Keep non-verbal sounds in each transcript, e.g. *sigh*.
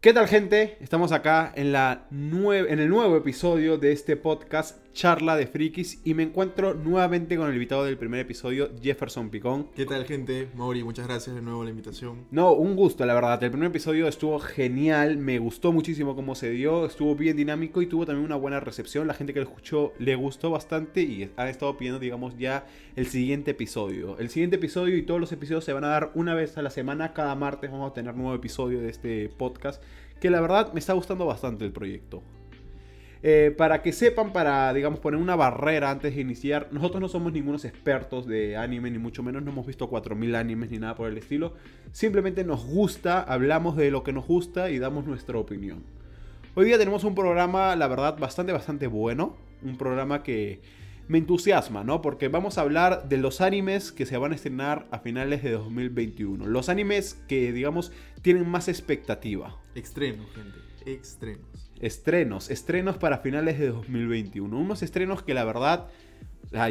¿Qué tal gente? Estamos acá en, la en el nuevo episodio de este podcast Charla de Frikis y me encuentro nuevamente con el invitado del primer episodio, Jefferson Picón. ¿Qué tal gente? Mauri, muchas gracias de nuevo por la invitación. No, un gusto, la verdad. El primer episodio estuvo genial, me gustó muchísimo cómo se dio, estuvo bien dinámico y tuvo también una buena recepción. La gente que lo escuchó le gustó bastante y ha estado pidiendo, digamos, ya el siguiente episodio. El siguiente episodio y todos los episodios se van a dar una vez a la semana, cada martes vamos a tener un nuevo episodio de este podcast que la verdad me está gustando bastante el proyecto. Eh, para que sepan, para, digamos, poner una barrera antes de iniciar, nosotros no somos ningunos expertos de anime, ni mucho menos no hemos visto 4.000 animes ni nada por el estilo. Simplemente nos gusta, hablamos de lo que nos gusta y damos nuestra opinión. Hoy día tenemos un programa, la verdad, bastante, bastante bueno. Un programa que me entusiasma, ¿no? Porque vamos a hablar de los animes que se van a estrenar a finales de 2021. Los animes que, digamos, tienen más expectativa. Estrenos, gente. Estrenos. Estrenos. Estrenos para finales de 2021. Unos estrenos que la verdad...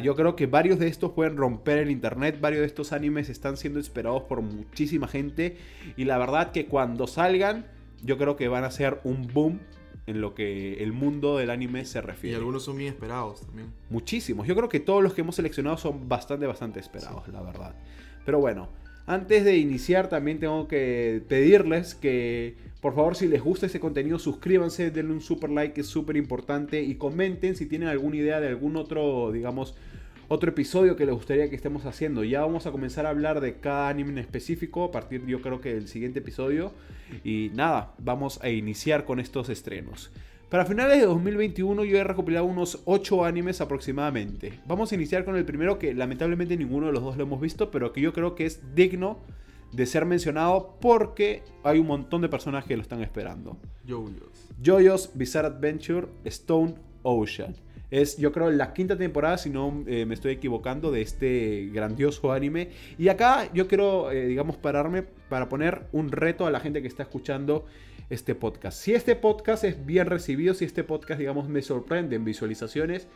yo creo que varios de estos pueden romper el internet, varios de estos animes están siendo esperados por muchísima gente y la verdad que cuando salgan yo creo que van a ser un boom en lo que el mundo del anime se refiere. Y algunos son muy esperados también. Muchísimos. Yo creo que todos los que hemos seleccionado son bastante, bastante esperados, la verdad. Pero bueno, antes de iniciar también tengo que pedirles que por favor si les gusta este contenido suscríbanse, denle un super like, que es súper importante y comenten si tienen alguna idea de algún otro, digamos, otro episodio que les gustaría que estemos haciendo. Ya vamos a comenzar a hablar de cada anime en específico a partir yo creo que del siguiente episodio. Y nada, vamos a iniciar con estos estrenos. Para finales de 2021 yo he recopilado unos 8 animes aproximadamente. Vamos a iniciar con el primero que lamentablemente ninguno de los dos lo hemos visto, pero que yo creo que es digno de ser mencionado porque hay un montón de personas que lo están esperando. Jojo's. Jojo's Bizarre Adventure Stone Ocean. Es, yo creo, la quinta temporada, si no eh, me estoy equivocando, de este grandioso anime. Y acá yo quiero, eh, digamos, pararme para poner un reto a la gente que está escuchando este podcast. Si este podcast es bien recibido, si este podcast, digamos, me sorprende en visualizaciones,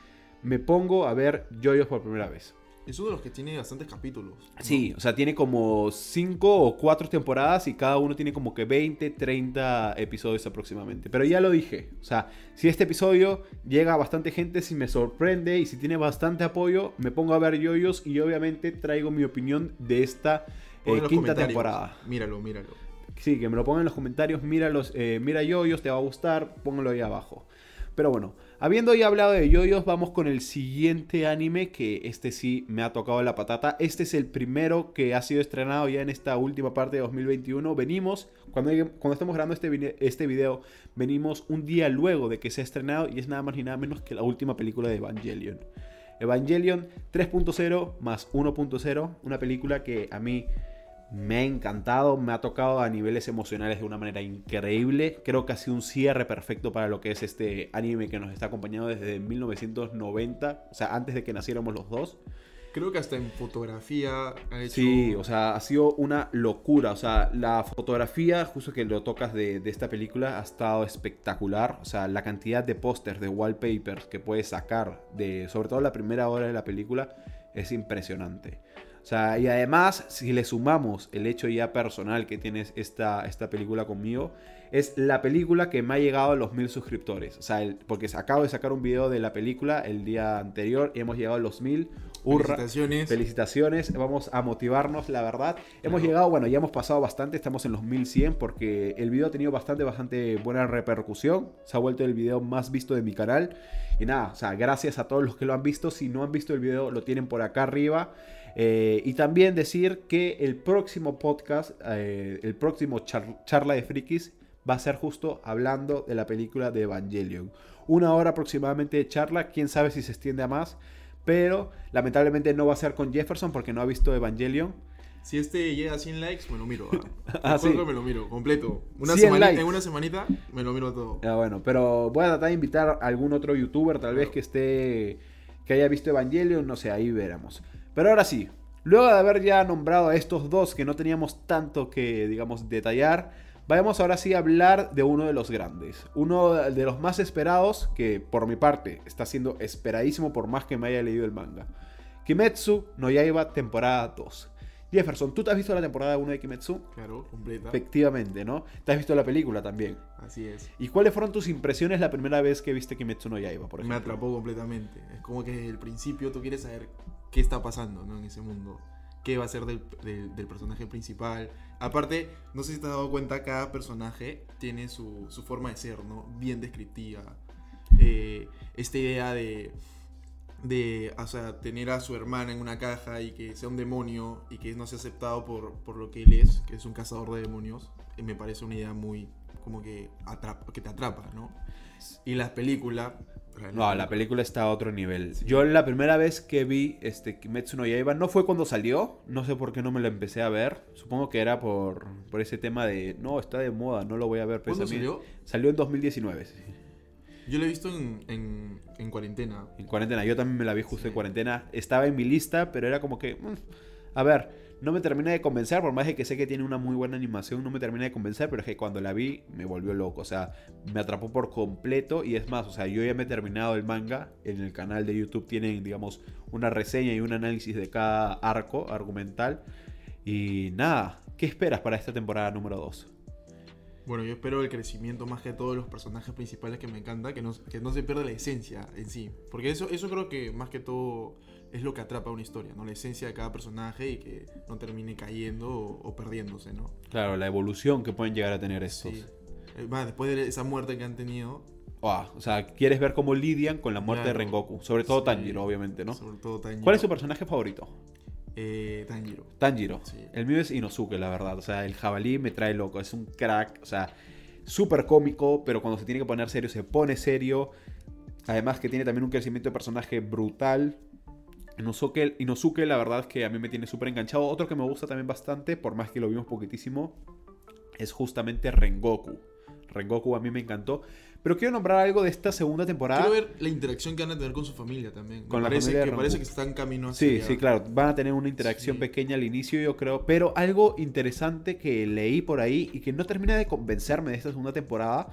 me pongo a ver Joyos por primera vez. Es uno de los que tiene bastantes capítulos. Sí, o sea, tiene como 5 o 4 temporadas y cada uno tiene como que 20, 30 episodios aproximadamente. Pero ya lo dije, o sea, si este episodio llega a bastante gente, si me sorprende y si tiene bastante apoyo, me pongo a ver yoyos y obviamente traigo mi opinión de esta eh, quinta temporada. Míralo, míralo. Sí, que me lo pongan en los comentarios, míralos, eh, mira yoyos, te va a gustar, póngalo ahí abajo. Pero bueno, habiendo ya hablado de yoyos, vamos con el siguiente anime que este sí me ha tocado la patata. Este es el primero que ha sido estrenado ya en esta última parte de 2021. Venimos, cuando, cuando estamos grabando este, este video, venimos un día luego de que se ha estrenado y es nada más ni nada menos que la última película de Evangelion. Evangelion 3.0 más 1.0, una película que a mí me ha encantado, me ha tocado a niveles emocionales de una manera increíble. Creo que ha sido un cierre perfecto para lo que es este anime que nos está acompañando desde 1990, o sea, antes de que naciéramos los dos. Creo que hasta en fotografía ha hecho... Sí, o sea, ha sido una locura. O sea, la fotografía, justo que lo tocas de, de esta película, ha estado espectacular. O sea, la cantidad de pósters, de wallpapers que puedes sacar, de, sobre todo la primera hora de la película, es impresionante. O sea, y además, si le sumamos el hecho ya personal que tienes esta, esta película conmigo, es la película que me ha llegado a los mil suscriptores. O sea, porque acabo de sacar un video de la película el día anterior y hemos llegado a los mil. Felicitaciones. Felicitaciones. Vamos a motivarnos, la verdad. Hemos llegado, bueno, ya hemos pasado bastante. Estamos en los 1100 porque el video ha tenido bastante, bastante buena repercusión. Se ha vuelto el video más visto de mi canal. Y nada, o sea, gracias a todos los que lo han visto. Si no han visto el video, lo tienen por acá arriba. Eh, y también decir que el próximo podcast, eh, el próximo charla de frikis, va a ser justo hablando de la película de Evangelion. Una hora aproximadamente de charla, quién sabe si se extiende a más, pero lamentablemente no va a ser con Jefferson porque no ha visto Evangelion. Si este llega a 100 likes, me lo miro. ¿ah? *laughs* ah me lo miro, completo. Una semanita, en una semanita me lo miro todo. Ah, bueno, pero voy a tratar de invitar a algún otro youtuber, tal vez que esté, que haya visto Evangelion, no sé, ahí veremos. Pero ahora sí, luego de haber ya nombrado a estos dos que no teníamos tanto que, digamos, detallar, vayamos ahora sí a hablar de uno de los grandes. Uno de los más esperados, que por mi parte está siendo esperadísimo por más que me haya leído el manga. Kimetsu no Yaiba temporada 2. Jefferson, ¿tú te has visto la temporada 1 de Kimetsu? Claro, completa. Efectivamente, ¿no? ¿Te has visto la película también? Así es. ¿Y cuáles fueron tus impresiones la primera vez que viste Kimetsu no Yaiba, por ejemplo? Me atrapó completamente. Es como que desde el principio tú quieres saber qué está pasando, ¿no? En ese mundo. ¿Qué va a ser del, personaje principal? Aparte, no sé si te has dado cuenta, cada personaje tiene su, forma de ser, ¿no? Bien descriptiva. Eh, esta idea de de o sea, tener a su hermana en una caja y que sea un demonio y que no sea aceptado por, por lo que él es, que es un cazador de demonios, eh, me parece una idea muy como que, atrapa, que te atrapa, ¿no? Y las películas... No, la película está a otro nivel. Yo la primera vez que vi este Kimetsu no Yaiba no fue cuando salió, no sé por qué no me lo empecé a ver. Supongo que era por, por ese tema de, no, está de moda, no lo voy a ver. ¿Cuándo salió? Salió en 2019. Yo lo he visto en, en, cuarentena. En cuarentena, yo también me la vi justo en cuarentena. Estaba en mi lista, pero era como que. Mm, a ver, no me termina de convencer, por más de que sé que tiene una muy buena animación, no me termina de convencer, pero es que cuando la vi me volvió loco, o sea, me atrapó por completo y es más, o sea, yo ya me he terminado el manga, en el canal de YouTube tienen, digamos, una reseña y un análisis de cada arco argumental y nada, ¿qué esperas para esta temporada número 2? Bueno, yo espero el crecimiento más que todos los personajes principales que me encanta, que no, que no se pierda la esencia en sí. Porque eso, eso creo que más que todo es lo que atrapa una historia, ¿no? La esencia de cada personaje y que no termine cayendo o, perdiéndose, ¿no? Claro, la evolución que pueden llegar a tener estos. Sí. Eh, después de esa muerte que han tenido. o sea, quieres ver cómo lidian con la muerte de Rengoku. Sobre todo Tanjiro, obviamente, ¿no? Sobre todo Tanjiro. ¿Cuál es su personaje favorito? Eh, Tanjiro. Tanjiro. El mío es Inosuke, la verdad. O sea, el jabalí me trae loco. Es un crack. O sea, súper cómico, pero cuando se tiene que poner serio, se pone serio. Además que tiene también un crecimiento de personaje brutal. Inosuke, Inosuke la verdad es que a mí me tiene súper enganchado. Otro que me gusta también bastante, por más que lo vimos poquitísimo, es justamente Rengoku. Rengoku a mí me encantó. Pero quiero nombrar algo de esta segunda temporada. Quiero ver la interacción que van a tener con su familia también. Con la parece, que parece que están camino hacia Sí, sí, claro. Van a tener una interacción pequeña al inicio, yo creo. Pero algo interesante que leí por ahí y que no termina de convencerme de esta segunda temporada.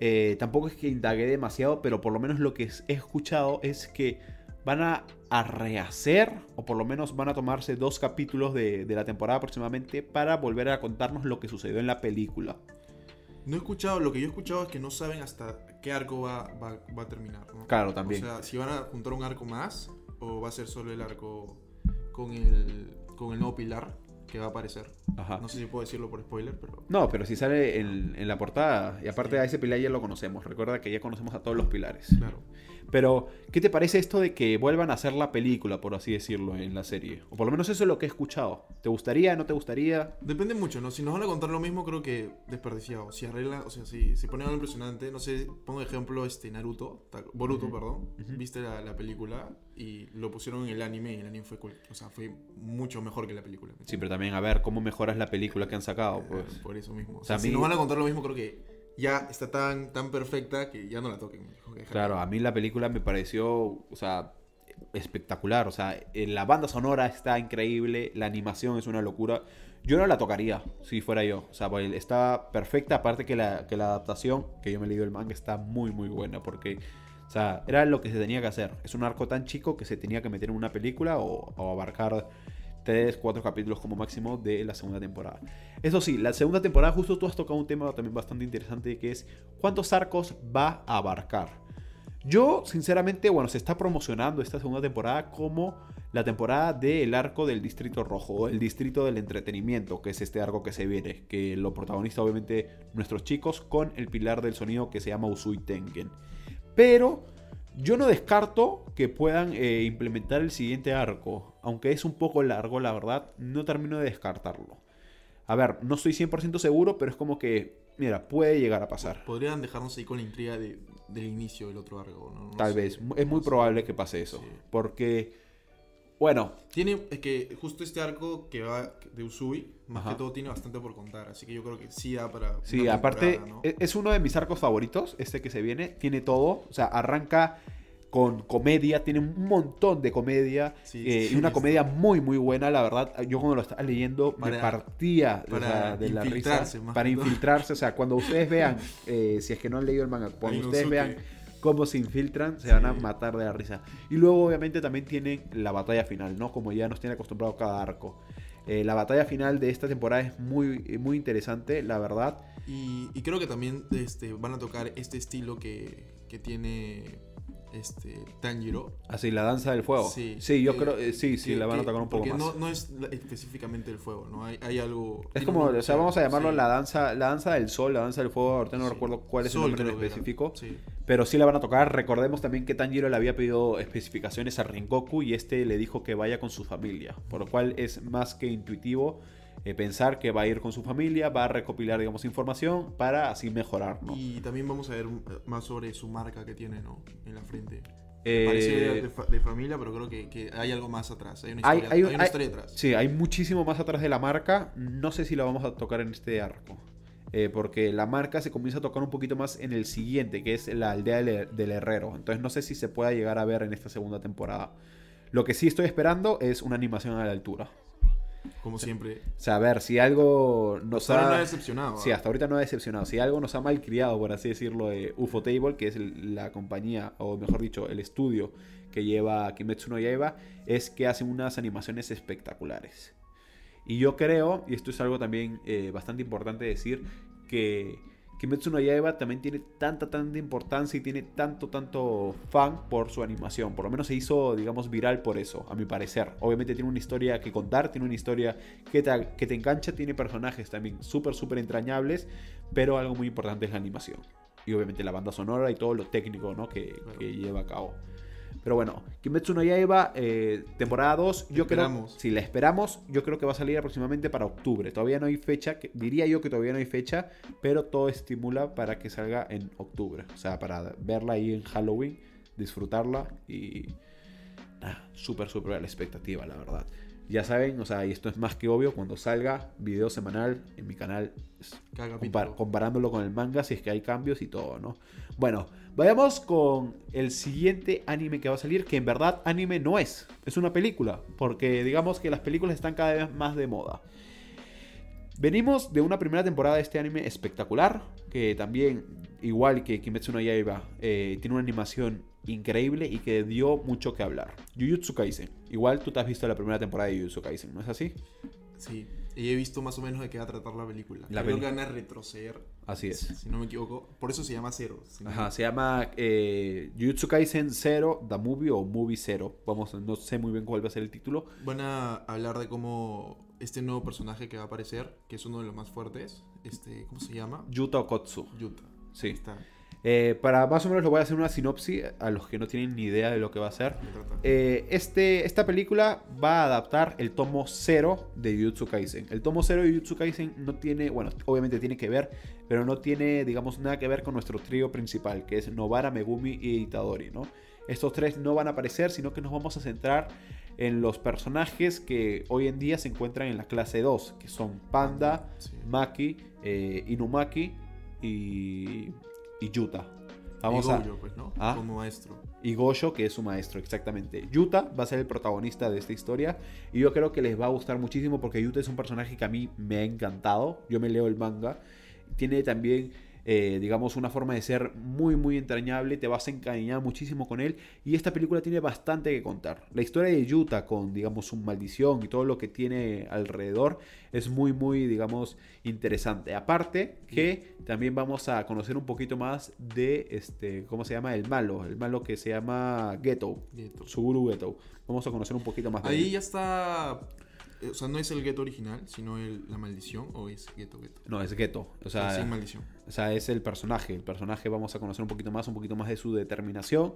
Eh, tampoco es que indagué demasiado, pero por lo menos lo que he escuchado es que van a, rehacer, o por lo menos van a tomarse dos capítulos de, de la temporada aproximadamente para volver a contarnos lo que sucedió en la película. No he escuchado, lo que yo he escuchado es que no saben hasta qué arco va, va, a terminar. Claro, también. O sea, si van a juntar un arco más o va a ser solo el arco con el, con el nuevo pilar que va a aparecer. Ajá. No sé si puedo decirlo por spoiler, pero... No, pero si sale en, en la portada, y aparte a ese pilar ya lo conocemos, recuerda que ya conocemos a todos los pilares. Claro. Pero, ¿qué te parece esto de que vuelvan a hacer la película, por así decirlo, en la serie? O por lo menos eso es lo que he escuchado. ¿Te gustaría, no te gustaría? Depende mucho, ¿no? Si nos van a contar lo mismo, creo que desperdiciado. Si arregla, o sea, si, si pone algo impresionante, no sé, pongo ejemplo este Naruto, Boruto, perdón. Viste la, película y lo pusieron en el anime y el anime fue o sea, fue mucho mejor que la película. Sí, pero también a ver cómo mejoras la película que han sacado, eh, pues. Por eso mismo. O sea, si nos van a contar lo mismo, creo que ya está tan, tan perfecta que ya no la toquen. Claro, a mí la película me pareció, o sea, espectacular. O sea, la banda sonora está increíble, la animación es una locura. Yo no la tocaría si fuera yo. O sea, pues, está perfecta. Aparte que la, que la adaptación, que yo me he leído el manga, está muy, muy buena. Porque, o sea, era lo que se tenía que hacer. Es un arco tan chico que se tenía que meter en una película o, abarcar tres, cuatro capítulos como máximo de la segunda temporada. Eso sí, la segunda temporada justo tú has tocado un tema también bastante interesante que es cuántos arcos va a abarcar. Yo, sinceramente, bueno, se está promocionando esta segunda temporada como la temporada del arco del Distrito Rojo, el Distrito del Entretenimiento, que es este arco que se viene, que lo protagoniza obviamente nuestros chicos con el pilar del sonido que se llama Usui Tengen. Pero yo no descarto que puedan eh, implementar el siguiente arco, aunque es un poco largo, la verdad, no termino de descartarlo. A ver, no estoy 100% seguro, pero es como que, mira, puede llegar a pasar. Podrían dejarnos ahí con la intriga del inicio del otro arco, ¿no? Tal vez, es muy probable que pase eso, porque, bueno... Tiene, es que justo este arco que va de Usui, más que todo tiene bastante por contar, así que yo creo que sí da para... Sí, aparte, e, es uno de mis arcos favoritos, este que se viene, tiene todo, o sea, arranca con comedia, tiene un montón de comedia eh, y una comedia muy muy buena, la verdad. Yo cuando lo estaba leyendo me partía de, la, risa para infiltrarse, o sea, cuando ustedes vean, *laughs* eh, si es que no han leído el manga, cuando ustedes vean cómo se infiltran, se van a matar de la risa. Y luego obviamente también tienen la batalla final, ¿no? Como ya nos tiene acostumbrado cada arco. Eh, la batalla final de esta temporada es muy, muy interesante, la verdad. Y, y creo que también este, van a tocar este estilo que, que tiene este, Tanjiro. Así, la danza del fuego. Sí. Sí, yo Que- creo, eh, sí, sí, que- la van a tocar un poco porque más. No, no es específicamente el fuego, ¿no? Hay, hay algo... Es como, o sea, vamos a llamarlo sí. la danza, la danza del sol, la danza del fuego, ahorita no Sí. recuerdo cuál es Sol, el nombre en específico, pero sí la van a tocar. Recordemos también que Tanjiro le había pedido especificaciones a Rengoku y este le dijo que vaya con su familia, por lo cual es más que intuitivo eh, pensar que va a ir con su familia, va a recopilar, digamos, información para así mejorar, ¿no? Y también vamos a ver un- más sobre su marca que tiene, ¿no? En la frente. Eh, Parece de, fa- de familia, pero creo que, que hay algo más atrás. Hay una historia, hay- hay una hay- historia detrás. Sí, hay muchísimo más atrás de la marca. No sé si la vamos a tocar en este arco. Eh, porque la marca se comienza a tocar un poquito más en el siguiente, que es la aldea del, del herrero. Entonces no sé si se pueda llegar a ver en esta segunda temporada. Lo que sí estoy esperando es una animación a la altura. Como siempre. O sea, a ver, si algo nos Hasta ahora ha... no ha decepcionado. Sí, ¿ah? hasta ahorita no ha decepcionado. Si algo nos ha malcriado, por así decirlo, de UFO Table, que es la compañía, o mejor dicho, el estudio que lleva Kimetsu no Yaiba, es que hacen unas animaciones espectaculares. Y yo creo, y esto es algo también eh, bastante importante decir, que Kimetsu no Yaiba también tiene tanta, tanta importancia y tiene tanto, tanto fan por su animación. Por lo menos se hizo, digamos, viral por eso, a mi parecer. Obviamente tiene una historia que contar, tiene una historia que te, que te engancha, tiene personajes también súper, súper entrañables, pero algo muy importante es la animación. Y obviamente la banda sonora y todo lo técnico ¿no? que, lleva a cabo. Pero bueno, Kimetsu no Yaiba, eh, temporada 2, yo creo, si la esperamos, yo creo que va a salir aproximadamente para octubre. Todavía no hay fecha, que- diría yo que todavía no hay fecha, pero todo estimula para que salga en octubre. O sea, para verla ahí en Halloween, disfrutarla y... Nada, súper, súper la expectativa, la verdad. Ya saben, o sea, y esto es más que obvio, cuando salga video semanal en mi canal, compar- comparándolo con el manga, si es que hay cambios y todo, ¿no? Bueno, vayamos con el siguiente anime que va a salir, que en verdad anime no es, es una película, porque digamos que las películas están cada vez más de moda. Venimos de una primera temporada de este anime espectacular, que también, igual que Kimetsu no Yaiba, eh, tiene una animación increíble y que dio mucho que hablar. Jujutsu Kaisen. Igual tú te has visto la primera temporada de Jujutsu Kaisen, ¿no es así? Sí. Y he visto más o menos de qué va a tratar la película. La Creo que van a retroceder. Así es. Si no me equivoco. Por eso se llama Cero. si no- Ajá, se llama eh, Jujutsu Kaisen 0, The Movie o Movie 0. Vamos, no sé muy bien cuál va a ser el título. Van a hablar de cómo este nuevo personaje que va a aparecer, que es uno de los más fuertes, este, ¿cómo se llama? Yuta Okotsu. Yuta. Sí. Está. Eh, para más o menos lo voy a hacer una sinopsis a los que no tienen ni idea de lo que va a ser. Eh, este, esta película va a adaptar el tomo 0 de Jujutsu Kaisen. El tomo 0 de Jujutsu Kaisen no tiene, bueno, obviamente tiene que ver, pero no tiene, digamos, nada que ver con nuestro trío principal, que es Nobara, Megumi y Itadori, ¿no? Estos tres no van a aparecer, sino que nos vamos a centrar en los personajes que hoy en día se encuentran en la clase 2, que son Panda, Sí. Maki, eh, Inumaki y, y Yuta. Vamos y a, Gojo, pues, ¿no? Ah. Como maestro. y Gojo, que es su maestro, exactamente. Yuta va a ser el protagonista de esta historia. Y yo creo que les va a gustar muchísimo porque Yuta es un personaje que a mí me ha encantado. Yo me leo el manga. Tiene también, eh, digamos, una forma de ser muy, muy entrañable. Te vas a encariñar muchísimo con él. Y esta película tiene bastante que contar. La historia de Yuta, con, digamos, su maldición y todo lo que tiene alrededor, es muy, muy, digamos, interesante. Aparte que también vamos a conocer un poquito más de, este, ¿cómo se llama? El malo. El malo que se llama Geto. Geto. Suguru Geto. Vamos a conocer un poquito más de Ahí él. ya está. Eh, O sea, no es el Geto original, sino el- la maldición, o es Geto Geto. No, es Geto. O sea, sin maldición. O sea, es el personaje. El personaje vamos a conocer un poquito más, un poquito más de su determinación.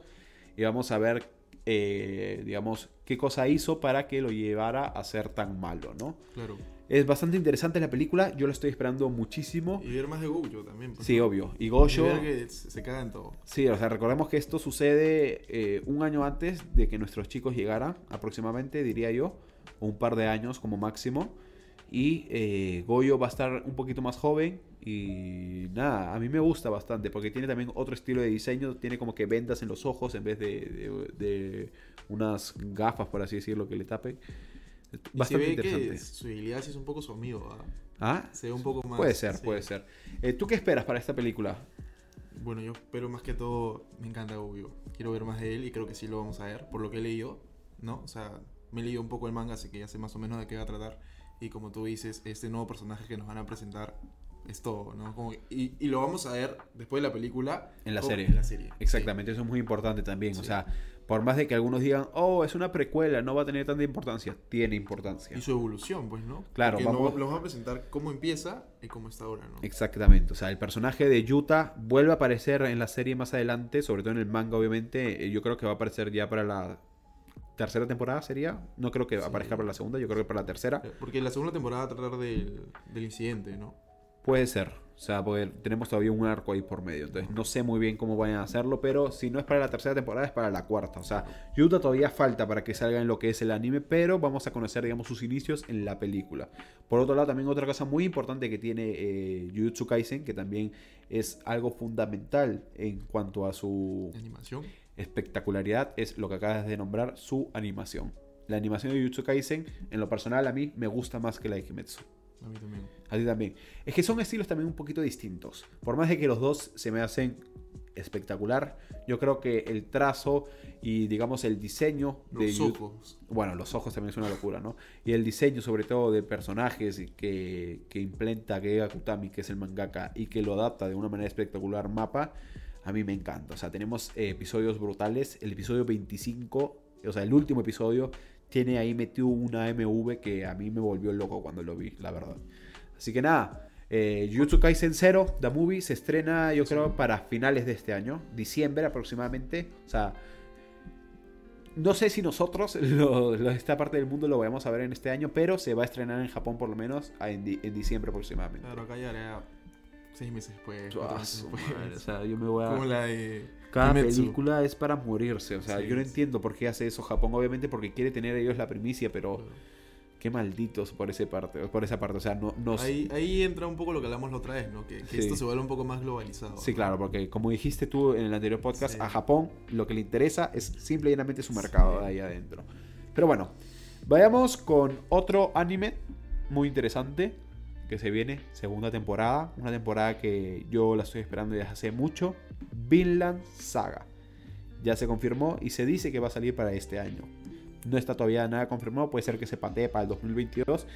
Y vamos a ver, eh, digamos, qué cosa hizo para que lo llevara a ser tan malo, ¿no? Claro. Es bastante interesante la película. Yo lo estoy esperando muchísimo. Y ver más de Gojo también. pues, Sí, obvio. Y Y Gojo... ver que se se caga en todo. Sí, o sea, recordemos que esto sucede eh, un año antes de que nuestros chicos llegaran, aproximadamente, diría yo, o un par de años como máximo. Y eh, Goyo va a estar un poquito más joven y nada, a mí me gusta bastante porque tiene también otro estilo de diseño, tiene como que vendas en los ojos en vez de, de- de unas gafas, por así decirlo, que le tapen. Y se Bastante ve interesante. que su habilidad sí es un poco su amigo, ¿ah? ¿Ah? Se ve un poco más. Puede ser, sí. puede ser. Eh, ¿Tú qué esperas para esta película? Bueno, yo espero más que todo. Me encanta Gojo. Quiero ver más de él y creo que sí lo vamos a ver, por lo que he leído, ¿no? O sea, me he leído un poco el manga, así que ya sé más o menos de qué va a tratar. Y como tú dices, este nuevo personaje que nos van a presentar es todo, ¿no? Como que- y, y lo vamos a ver después de la película. En la serie. En la serie. Exactamente, eso es muy importante también. O Sí. sea, por más de que algunos digan, oh, es una precuela, no va a tener tanta importancia, tiene importancia. Y su evolución, pues, ¿no? Claro, Porque vamos- nos, nos va a presentar cómo empieza y cómo está ahora, ¿no? Exactamente, o sea, el personaje de Yuta vuelve a aparecer en la serie más adelante, sobre todo en el manga, obviamente. Eh, Yo creo que va a aparecer ya para la tercera temporada, sería. No creo que Sí. aparezca para la segunda, yo creo que para la tercera. Porque la segunda temporada va a tratar del, del incidente, ¿no? Puede ser, o sea, porque tenemos todavía un arco ahí por medio. Entonces, no sé muy bien cómo vayan a hacerlo, pero si no es para la tercera temporada, es para la cuarta. O sea, Yuta todavía falta para que salga en lo que es el anime, pero vamos a conocer, digamos, sus inicios en la película. Por otro lado, también otra cosa muy importante que tiene eh, Jujutsu Kaisen, que también es algo fundamental en cuanto a su animación. espectacularidad, es lo que acabas de nombrar, su animación. La animación de Jujutsu Kaisen, en lo personal, a mí me gusta más que la de Kimetsu. A mí también. A ti también. Es que son estilos también un poquito distintos. Por más de que los dos se me hacen espectacular, yo creo que el trazo y digamos el diseño de Los ojos. bueno, los ojos también es una locura, ¿no? Y el diseño sobre todo de personajes que, que implanta Geiga Kutami, que es el mangaka, y que lo adapta de una manera espectacular mapa, a mí me encanta. O sea, tenemos eh, episodios brutales. El episodio 25, o sea, el último episodio, tiene ahí metido una MV que a mí me volvió loco cuando lo vi, la verdad. Así que nada, eh, Jujutsu Kaisen 0, The Movie, se estrena yo creo para finales de este año, diciembre aproximadamente. O sea, no sé si nosotros, *laughs* lo- lo- esta parte del mundo, lo vayamos a ver en este año, pero se va a estrenar en Japón por lo menos en, di- en diciembre aproximadamente. Claro, acá ya era seis meses después. cuatro Ah, o sea, yo me voy a... Como la de. Cada Kimetsu. película es para morirse. O sea, Sí, yo no sí. entiendo por qué hace eso Japón. Obviamente porque quiere tener ellos la primicia, pero Claro. Qué malditos por ese parte, por esa parte. O sea, no, no Ahí, ahí entra un poco lo que hablamos la otra vez, ¿no? Que, que Sí. esto se vuelve un poco más globalizado. Sí, ¿no? claro, porque como dijiste tú en el anterior podcast, Sí. a Japón lo que le interesa es simple y llanamente su mercado Sí. ahí adentro. Pero bueno, vayamos con otro anime muy interesante que se viene, segunda temporada, una temporada que yo la estoy esperando desde hace mucho, Vinland Saga. Ya se confirmó y se dice que va a salir para este año. No está todavía nada confirmado, puede ser que se patee para el 2022,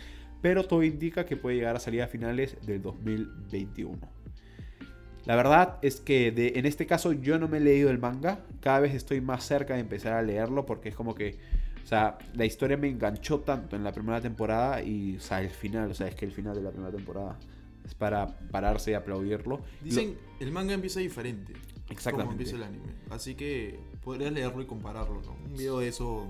pero todo indica que puede llegar a salir a finales del 2021. La verdad es que de- en este caso yo no me he leído el manga. Cada vez estoy más cerca de empezar a leerlo porque es como que, o sea, la historia me enganchó tanto en la primera temporada y, o sea, el final, o sea, es que el final de la primera temporada es para pararse y aplaudirlo. Dicen, el manga empieza diferente. Exactamente. Como empieza el anime. Así que podrías leerlo y compararlo, ¿no? Un video de eso.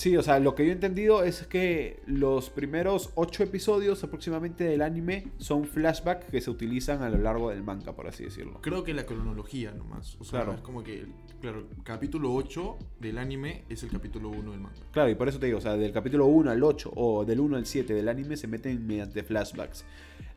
Sí, o sea, lo que yo he entendido es que los primeros ocho episodios aproximadamente del anime son flashbacks que se utilizan a lo largo del manga, por así decirlo. Creo que la cronología nomás. O sea, Claro. es como que. Claro, capítulo 8 del anime es el capítulo 1 del manga. Claro, y por eso te digo, o sea, del capítulo 1 al 8 o del 1 al 7 del anime se meten mediante flashbacks.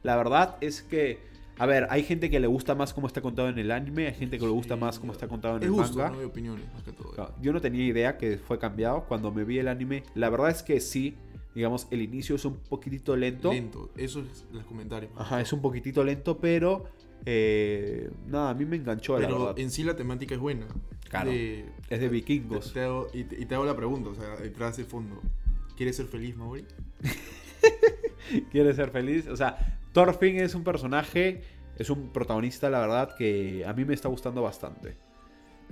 La verdad es que, a ver, hay gente que le gusta más cómo está contado en el anime, hay gente que le gusta más cómo está contado en es el gusto, manga. ¿no? Hay opiniones, más que todo. Yo no tenía idea que fue cambiado cuando me vi el anime. La verdad es que sí, digamos, el inicio es un poquitito lento. Lento, eso es los comentarios. Ajá, es un poquitito lento, pero eh, nada, a mí me enganchó, la Pero verdad. en sí la temática es buena. Claro, De- es de vikingos. Te, te hago- y, te, y te hago la pregunta, o sea, detrás de fondo. ¿Quieres ser feliz, Mauri? *laughs* quiere ser feliz. O sea, Thorfinn es un personaje, es un protagonista, la verdad, que a mí me está gustando bastante.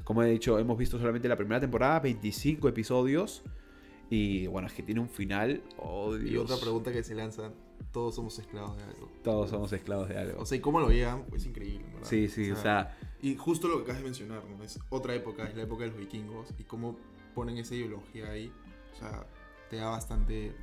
Como he dicho, hemos visto solamente la primera temporada, 25 episodios. Y bueno, es que tiene un final. Oh, Y otra pregunta que se lanza, todos somos esclavos de algo. Todos somos esclavos de algo. O sea, y cómo lo vean, es increíble, ¿verdad? Sí, sí, o sea, Y justo lo que acabas de mencionar, ¿no? Es otra época, es la época de los vikingos. Y cómo ponen esa ideología ahí, o sea, te da bastante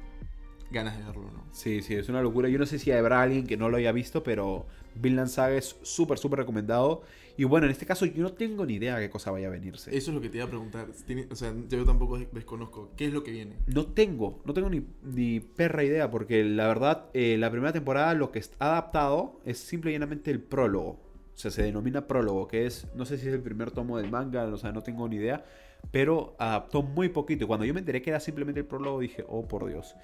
ganas de verlo, ¿no? sí, sí, es una locura. Yo no sé si habrá alguien que no lo haya visto, pero Vinland Saga es súper, súper recomendado. Y bueno, en este caso yo no tengo ni idea qué cosa vaya a venirse. Eso es lo que te iba a preguntar. O sea, yo tampoco desconozco. ¿Qué es lo que viene? No tengo, no tengo ni, ni perra idea, porque la verdad, eh, la primera temporada lo que está adaptado es simple y llanamente el prólogo. O sea, se denomina prólogo, que es, no sé si es el primer tomo del manga, o sea, no tengo ni idea, pero adaptó muy poquito. Y cuando yo me enteré que era simplemente el prólogo, dije, oh, por Dios.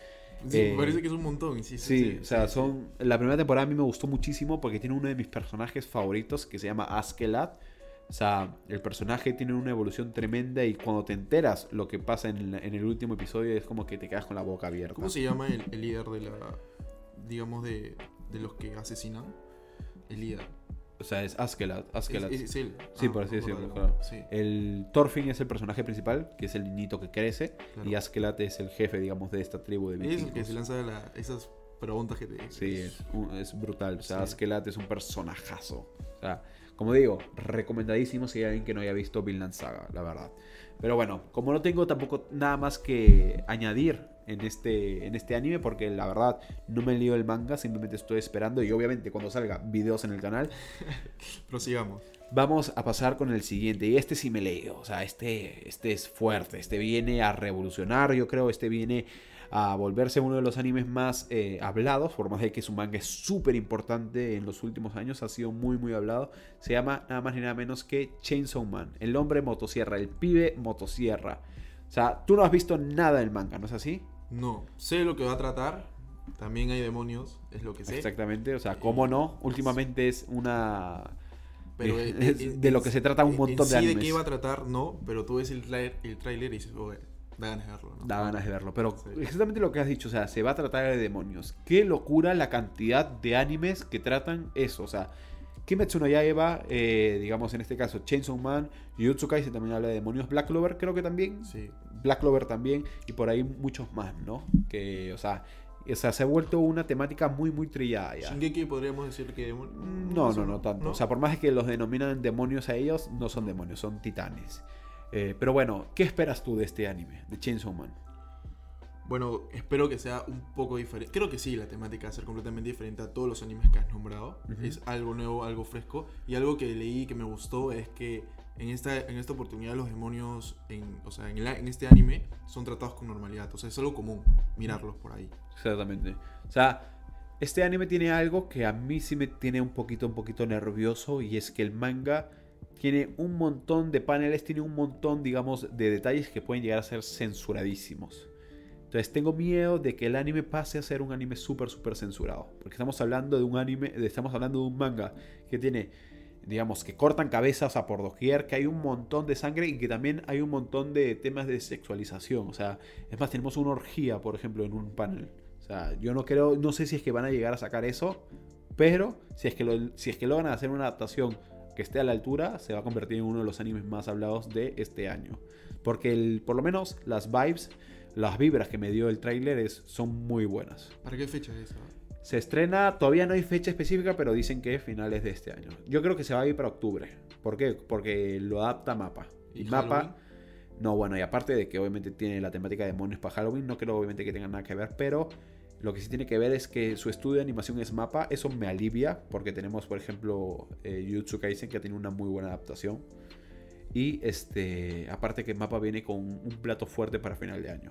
Sí, Eh, me parece que es un montón. Sí, sí, Sí, sí, o sea, sí, son. La primera temporada a mí me gustó muchísimo porque tiene uno de mis personajes favoritos que se llama Askelat. O sea, el personaje tiene una evolución tremenda y cuando te enteras lo que pasa en el último episodio es como que te quedas con la boca abierta. ¿Cómo se llama el, el líder de la. digamos, de, de los que asesinan? El líder. O sea, es es él. Sí, Ah, por así decirlo, claro. Sí, El Thorfinn es el personaje principal, que es el niñito que crece, claro. y Askelat es el jefe, digamos, de esta tribu de Es el vikingos. que se lanza la- esas preguntas que te. Sí, es, brutal. O sea, Sí. Es un personajazo. O sea, como digo, recomendadísimo si hay alguien que no haya visto Vinland Saga, la verdad. Pero bueno, como no tengo tampoco nada más que añadir en este, en este anime, porque la verdad no me he leído el manga, simplemente estoy esperando y obviamente cuando salga videos en el canal, *laughs* Prosigamos. Vamos a pasar con el siguiente. Y este sí me leo. O sea, este, este es fuerte. Este viene a revolucionar, yo creo. Este viene a volverse uno de los animes más eh, hablados. Por más de que su manga es súper importante en los últimos años. Ha sido muy, muy hablado. Se llama nada más ni nada menos que Chainsaw Man. El hombre motosierra. El pibe motosierra. O sea, tú no has visto nada del manga, ¿no es así? No, sé lo que va a tratar. También hay demonios, es lo que sé. Exactamente. O sea, ¿cómo no? Últimamente es una... Pero Eh, *laughs* eh, es eh, de lo que se trata un en montón de animes. de qué iba a tratar, no, pero tú ves el trailer, el tráiler y dices, "Oye, da ganas de verlo, ¿no? Da ganas de verlo. Pero Sí. exactamente lo que has dicho, o sea, se va a tratar de demonios. Qué locura la cantidad de animes que tratan eso. O sea, Kimetsu no Yaiba, eh, digamos en este caso Chainsaw Man, Jujutsu Kaisen también habla de demonios, Black Clover creo que también, Sí. Black Clover también, y por ahí muchos más, ¿no? Que, o sea, o sea, se ha vuelto una temática muy, muy trillada ya. Shingeki podríamos decir que... Mm, No, no, no tanto. O sea, por más que los denominan demonios a ellos, no son demonios, son titanes. Eh, pero bueno, ¿qué esperas tú de este anime, de Chainsaw Man? Bueno, espero que sea un poco diferente. Creo que sí, la temática va a ser completamente diferente a todos los animes que has nombrado. Ujú. Es algo nuevo, algo fresco. Y algo que leí que me gustó es que en esta, en esta oportunidad los demonios, en, o sea, en, la- en este anime, son tratados con normalidad. O sea, es algo común mirarlos por ahí. Exactamente. O sea, este anime tiene algo que a mí sí me tiene un poquito, un poquito nervioso y es que el manga tiene un montón de paneles, tiene un montón, digamos, de detalles que pueden llegar a ser censuradísimos. Entonces tengo miedo de que el anime pase a ser un anime súper, súper censurado. Porque estamos hablando de un anime, estamos hablando de un manga que tiene, digamos, que cortan cabezas a por doquier, que hay un montón de sangre y que también hay un montón de temas de sexualización. O sea, es más, tenemos una orgía, por ejemplo, en un panel. O sea, yo no creo, no sé si es que van a llegar a sacar eso, pero si es que, lo, si es que logran hacer una adaptación que esté a la altura, se va a convertir en uno de los animes más hablados de este año. Porque el, por lo menos las vibes, las vibras que me dio el tráiler es- son muy buenas. ¿Para qué fecha es esa? Se estrena, todavía no hay fecha específica, pero dicen que finales de este año. Yo creo que se va a ir para octubre. ¿Por qué? Porque lo adapta Mapa. Y, ¿Y Mapa... Halloween? No, bueno, y aparte de que obviamente tiene la temática de demonios para Halloween, no creo obviamente que tenga nada que ver, pero lo que sí tiene que ver es que su estudio de animación es Mapa. Eso me alivia, porque tenemos, por ejemplo, eh, Jujutsu Kaisen, que tenido una muy buena adaptación. Y este, aparte que Mapa viene con un plato fuerte para final de año,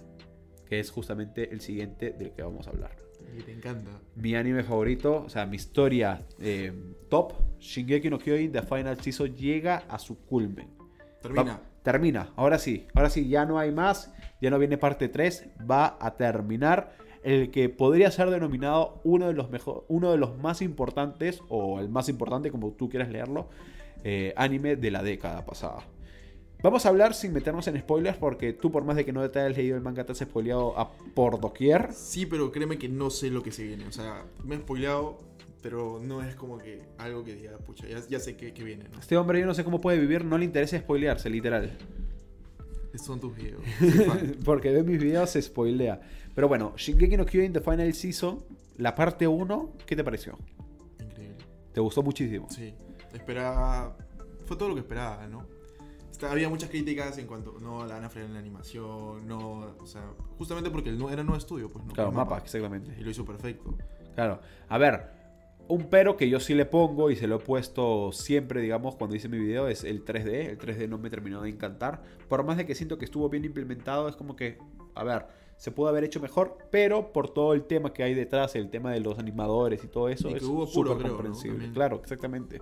que es justamente el siguiente del que vamos a hablar. Y te encanta. Mi anime favorito, o sea, mi historia eh, top, Shingeki no Kyojin, The Final Season llega a su culmen. Termina. Va- termina, ahora sí, ahora sí, ya no hay más, ya no viene parte 3, va a terminar el que podría ser denominado uno de los mejor, uno de los más importantes, o el más importante, como tú quieras leerlo, eh, anime de la década pasada. Vamos a hablar sin meternos en spoilers, porque tú, por más de que no te hayas leído el manga, te has spoileado a por doquier. Sí, pero créeme que no sé lo que se viene. O sea, me he spoileado, pero no es como que algo que diga, pucha, ya, ya sé que, que viene, ¿no? Este hombre, yo no sé cómo puede vivir, no le interesa spoilearse, literal. Son tus videos. *laughs* Porque ve mis videos, se spoilea. Pero bueno, Shingeki no Kyojin The Final Season, la parte 1, ¿qué te pareció? Increíble. ¿Te gustó muchísimo? Sí. Esperaba. Fue todo lo que esperaba, ¿no? Está- había muchas críticas en cuanto. No, la van a frenar en la animación. No. O sea, justamente porque el no, era nuevo estudio, pues no. Claro, mapa, exactamente. Y lo hizo perfecto. Claro. A ver, un pero que yo sí le pongo y se lo he puesto siempre, digamos, cuando hice mi video, es el 3D. El 3D no me terminó de encantar. Por más de que siento que estuvo bien implementado, es como que, a ver, se pudo haber hecho mejor, pero por todo el tema que hay detrás, el tema de los animadores y todo eso, Y que es hubo súper puro, creo, comprensible. Claro, exactamente.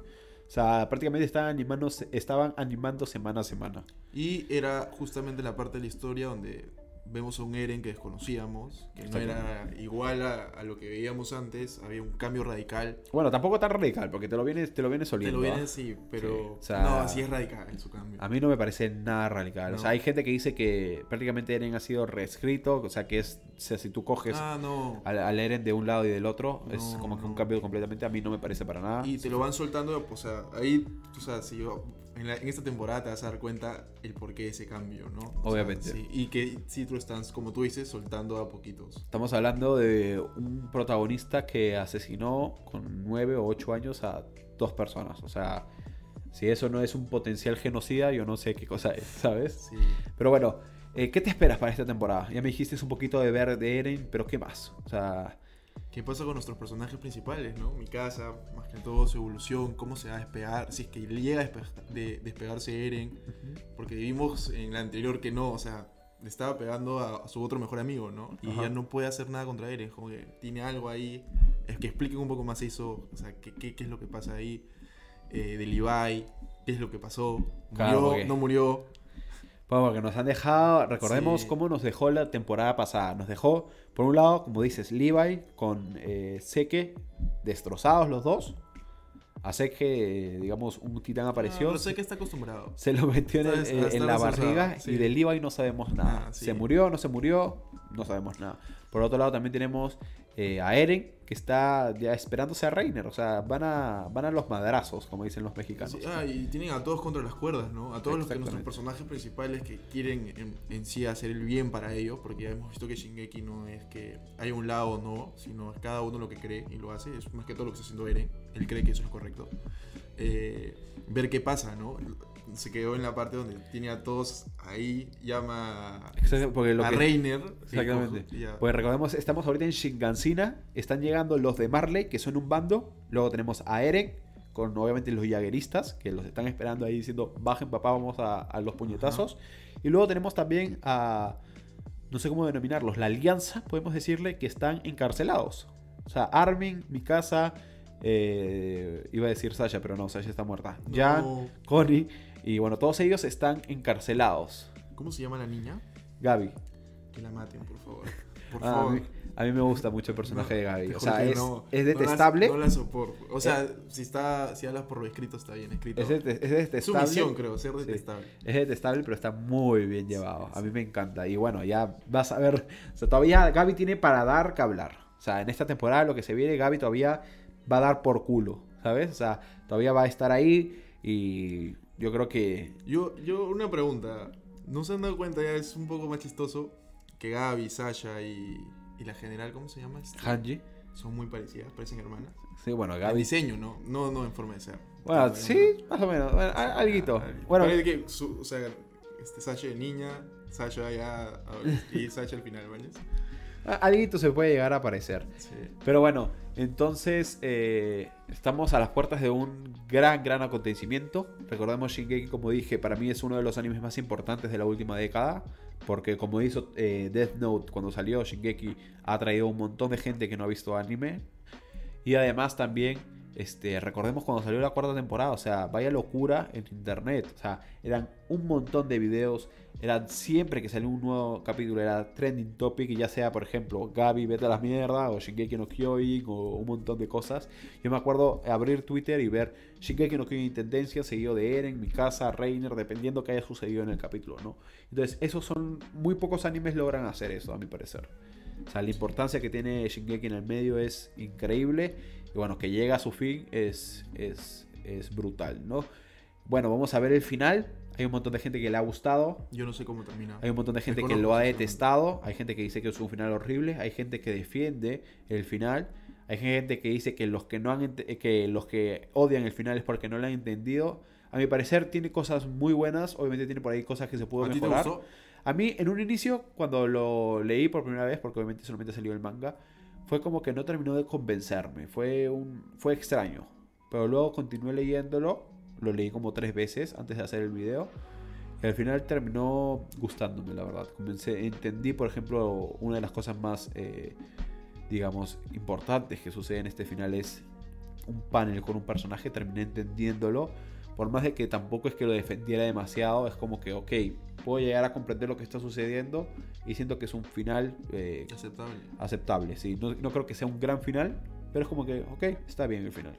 O sea, prácticamente estaban animando, estaban animando semana a semana. Y era justamente la parte de la historia donde vemos a un Eren que desconocíamos, que no era igual a, a lo que veíamos antes, había un cambio radical. Bueno, tampoco tan radical, porque te lo vienes, te lo vienes Te oliendo. lo ¿ah? viene sí, pero Sí, o sea- no, sí es radical en su cambio. A mí no me parece nada radical. O No. sea, hay gente que dice que prácticamente Eren ha sido reescrito. O sea, que es. O sea, si tú coges Ah, no. al, al Eren de un lado y del otro, es No, como que un cambio completamente. A mí no me parece para nada. Y te lo van soltando, o sea, ahí, o sea, si yo, en, la- en esta temporada te vas a dar cuenta el porqué de ese cambio, ¿no? O sea, Obviamente. sí, y que tú estás, como tú dices, soltando a poquitos. Estamos hablando de un protagonista que asesinó con nueve o ocho años a dos personas. O sea, si eso no es un potencial genocida, yo no sé qué cosa es, ¿sabes? Sí. Pero bueno, eh, ¿qué te esperas para esta temporada? Ya me dijiste un poquito de ver de Eren, pero ¿qué más? O sea, ¿Qué pasa con nuestros personajes principales, no? Mi casa, más que todo su evolución, cómo se va a despegar, si es que llega a despe- de- despegarse Eren, porque vimos en la anterior que no, o sea, le estaba pegando a, a su otro mejor amigo, ¿no? Y Ajá. ya no puede hacer nada contra Eren, como que tiene algo ahí, es que expliquen un poco más eso, o sea, qué, qué- qué es lo que pasa ahí, eh, de Levi, qué es lo que pasó, murió, Claro, porque- no murió, Bueno, porque nos han dejado, recordemos Sí. cómo nos dejó la temporada pasada. Nos dejó, por un lado, como dices, Levi con eh, Seke destrozados los dos. A Seke, digamos, un titán apareció. Ah, pero sé que está acostumbrado. Se lo metió en, Está- en- está en la barriga sí. y de Levi no sabemos nada. Ah, sí. Se murió, no se murió, no sabemos nada. Por otro lado también tenemos eh, a Eren, que está ya esperándose a Reiner. O sea, van a, van a los madrazos, como dicen los mexicanos. Sí, ah, y tienen a todos contra las cuerdas, ¿no? A todos los que nuestros personajes principales que quieren en, en sí hacer el bien para ellos, porque ya hemos visto que Shingeki no es que hay un lado o no, sino es cada uno lo que cree y lo hace. Es más que todo lo que está haciendo Eren. Él cree que eso es correcto. Eh, ver qué pasa, ¿no? Se quedó en la parte donde tiene a todos ahí, llama porque lo a que- Reiner. y Exactamente. y. Pues recordemos, estamos ahorita en Shingansina. Están llegando los de Marley, que son un bando. Luego tenemos a Eren, con obviamente los jagueristas, que los están esperando ahí diciendo, bajen papá, vamos a, a los puñetazos. Y luego tenemos también a, no sé cómo denominarlos, la alianza, podemos decirle, que están encarcelados. O sea, Armin, Mikasa, eh, iba a decir Sasha, pero no, Sasha está muerta. Jan, No. Connie, y bueno, todos ellos están encarcelados. ¿Cómo se llama la niña? Gaby. Que la maten, por favor. *laughs* Por Ah, a, favor. mí, a mí me gusta mucho el personaje No, de Gaby. O sea, es, no- es no la- detestable. No la, soporto. O sea, si está si hablas por lo escrito, está bien escrito. es, dete- es Es su detestable. misión, creo, ser Sí. detestable. Es detestable, pero está muy bien llevado. Sí, A mí me encanta. Y bueno, ya vas a ver. O sea, todavía Gaby tiene para dar que hablar. O sea, en esta temporada lo que se viene, Gaby todavía va a dar por culo. ¿Sabes? O sea, todavía va a estar ahí. Y yo creo que. Yo, yo, una pregunta. ¿No se han dado cuenta ya? Es un poco más chistoso que Gaby, Sasha y, y la general, ¿cómo se llama? Este, Hanji. Son muy parecidas, parecen hermanas. Sí, bueno, Gaby. diseño, ¿no? No, no en forma de ser. Bueno, sí, en- más o menos. Bueno, a- alguito. Ah, Bueno, que, su- o sea, este Sasha de niña, Sasha ya y Sasha al final, ¿vale? A- alguito se puede llegar a aparecer. Sí. Pero bueno, entonces eh, estamos a las puertas de un gran, gran acontecimiento. Recordemos Shingeki, como dije, para mí es uno de los animes más importantes de la última década. Porque como hizo eh, Death Note cuando salió, Shingeki ha traído un montón de gente que no ha visto anime. Y además también, este, recordemos cuando salió la cuarta temporada, o sea, vaya locura en internet. O sea, eran un montón de videos, eran siempre que salía un nuevo capítulo, era trending topic, y ya sea, por ejemplo, Gaby, vete a las mierda, o Shingeki no Kyojin, o un montón de cosas. Yo me acuerdo abrir Twitter y ver Shingeki no Kyojin tendencia, seguido de Eren, Mikasa, Reiner, dependiendo que haya sucedido en el capítulo, ¿no? Entonces, esos son, muy pocos animes logran hacer eso, a mi parecer. O sea, la importancia que tiene Shingeki en el medio es increíble. Y bueno, que llega a su fin es, es, es brutal, ¿no? Bueno, vamos a ver el final. Hay un montón de gente que le ha gustado. Yo no sé cómo termina. Hay un montón de gente que lo ha detestado. Hay gente que dice que es un final horrible. Hay gente que defiende el final. Hay gente que dice que los que no han que los que odian el final es porque no lo han entendido. A mi parecer tiene cosas muy buenas. Obviamente tiene por ahí cosas que se pudo ¿A ti te mejorar. gustó? A mí, en un inicio, cuando lo leí por primera vez, porque obviamente solamente salió el manga, fue como que no terminó de convencerme. Fue, un, fue extraño. Pero luego continué leyéndolo. Lo leí como tres veces antes de hacer el video. Y al final terminó gustándome, la verdad. Comencé, entendí, por ejemplo, una de las cosas más, eh, digamos, importantes que sucede en este final es un panel con un personaje. Terminé entendiéndolo. Por más de que tampoco es que lo defendiera demasiado, es como que, ok, puedo llegar a comprender lo que está sucediendo y siento que es un final eh, Aceptable. aceptable. Sí, no, no creo que sea un gran final, pero es como que, ok, está bien el final.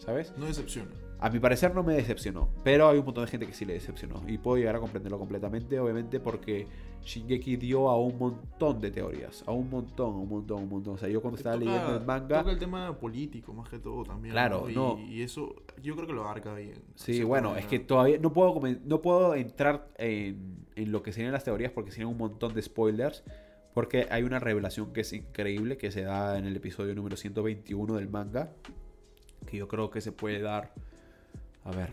¿Sabes? No decepciona. A mi parecer no me decepcionó, pero hay un montón de gente que sí le decepcionó. Y puedo llegar a comprenderlo completamente, obviamente, porque Shingeki dio a un montón de teorías. A un montón, a un montón, un montón. O sea, yo cuando estaba Toca- leyendo el manga... Toca el tema político más que todo también. Claro, Y, no. y eso yo creo que lo abarca bien. Sí, bueno, es que todavía no puedo, no puedo entrar en, en lo que serían las teorías porque serían un montón de spoilers. Porque hay una revelación que es increíble que se da en el episodio número 121 del manga. Que yo creo que se puede dar. A ver.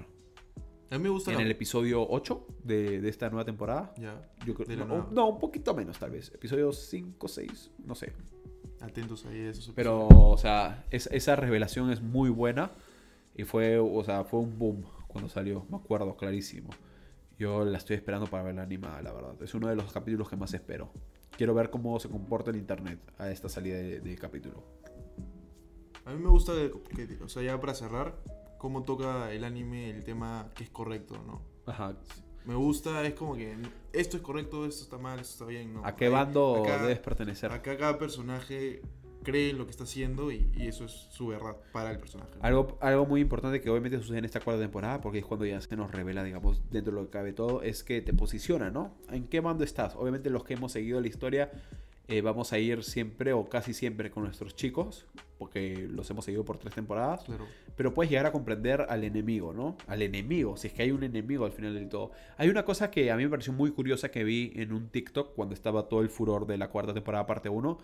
A mí me gusta En la- el episodio 8 de, de esta nueva temporada. Ya, Yo creo- no, no, un poquito menos tal vez. Episodio 5, 6, no sé. Atentos ahí a esos Pero, episodios. o sea, es- esa revelación es muy buena. Y fue, o sea, fue un boom cuando salió. Me acuerdo, clarísimo. Yo la estoy esperando para verla animada, la verdad. Es uno de los capítulos que más espero. Quiero ver cómo se comporta el internet a esta salida de, de capítulo. A mí me gusta, que, o sea, ya para cerrar, cómo toca el anime el tema que es correcto, ¿no? Ajá. Me gusta, es como que esto es correcto, esto está mal, esto está bien, ¿no? ¿A qué bando acá- debes pertenecer? Acá cada personaje cree en lo que está haciendo y, y eso es su verdad para el personaje. ¿no? Algo, algo muy importante que obviamente sucede en esta cuarta temporada, porque es cuando ya se nos revela, digamos, dentro de lo que cabe todo, es que te posiciona, ¿no? ¿En qué bando estás? Obviamente los que hemos seguido la historia eh, vamos a ir siempre o casi siempre con nuestros chicos, porque los hemos seguido por tres temporadas, Claro. pero puedes llegar a comprender al enemigo, ¿no? Al enemigo, si es que hay un enemigo al final del todo. Hay una cosa que a mí me pareció muy curiosa que vi en un TikTok cuando estaba todo el furor de la cuarta temporada parte 1.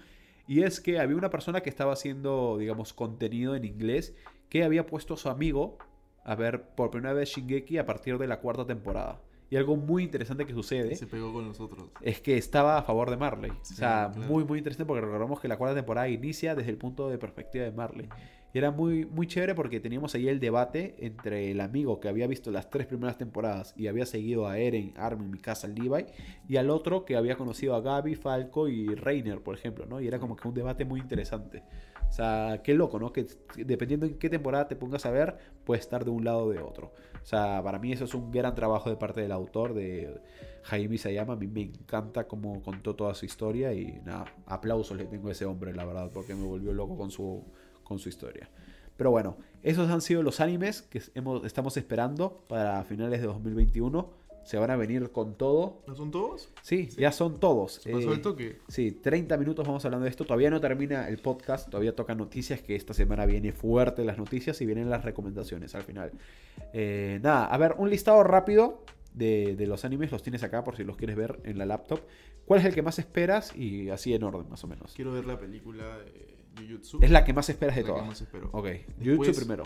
Y es que había una persona que estaba haciendo, digamos, contenido en inglés que había puesto a su amigo a ver por primera vez Shingeki a partir de la cuarta temporada. Y algo muy interesante que sucede Se pegó con nosotros. es que estaba a favor de Marley. Sí, o sea, claro. muy, muy interesante porque recordamos que la cuarta temporada inicia desde el punto de perspectiva de Marley. Y era muy, muy chévere porque teníamos ahí el debate entre el amigo que había visto las tres primeras temporadas y había seguido a Eren, Armin, Mikasa, Levi, y al otro que había conocido a Gaby, Falco y Reiner, por ejemplo, ¿no? Y era como que un debate muy interesante. O sea, qué loco, ¿no? Que dependiendo en qué temporada te pongas a ver, puede estar de un lado o de otro. O sea, para mí eso es un gran trabajo de parte del autor, de Jaime Isayama. A mí me encanta cómo contó toda su historia y nada, aplausos le tengo a ese hombre, la verdad, porque me volvió loco con su, con su historia. Pero bueno, esos han sido los animes que estamos esperando para finales de 2021. Se van a venir con todo. ¿No son todos? Sí, ya son todos. Se pasó Eh, el toque. Sí, 30 minutos vamos hablando de esto. Todavía no termina el podcast, todavía tocan noticias, que esta semana viene fuerte las noticias y vienen las recomendaciones al final. Eh, nada, a ver, un listado rápido de, de los animes, los tienes acá por si los quieres ver en la laptop. ¿Cuál es el que más esperas? Y así en orden, más o menos. Quiero ver la película de Jujutsu. Es la que más esperas de La que todas. más espero. Ok, Después- Jujutsu primero,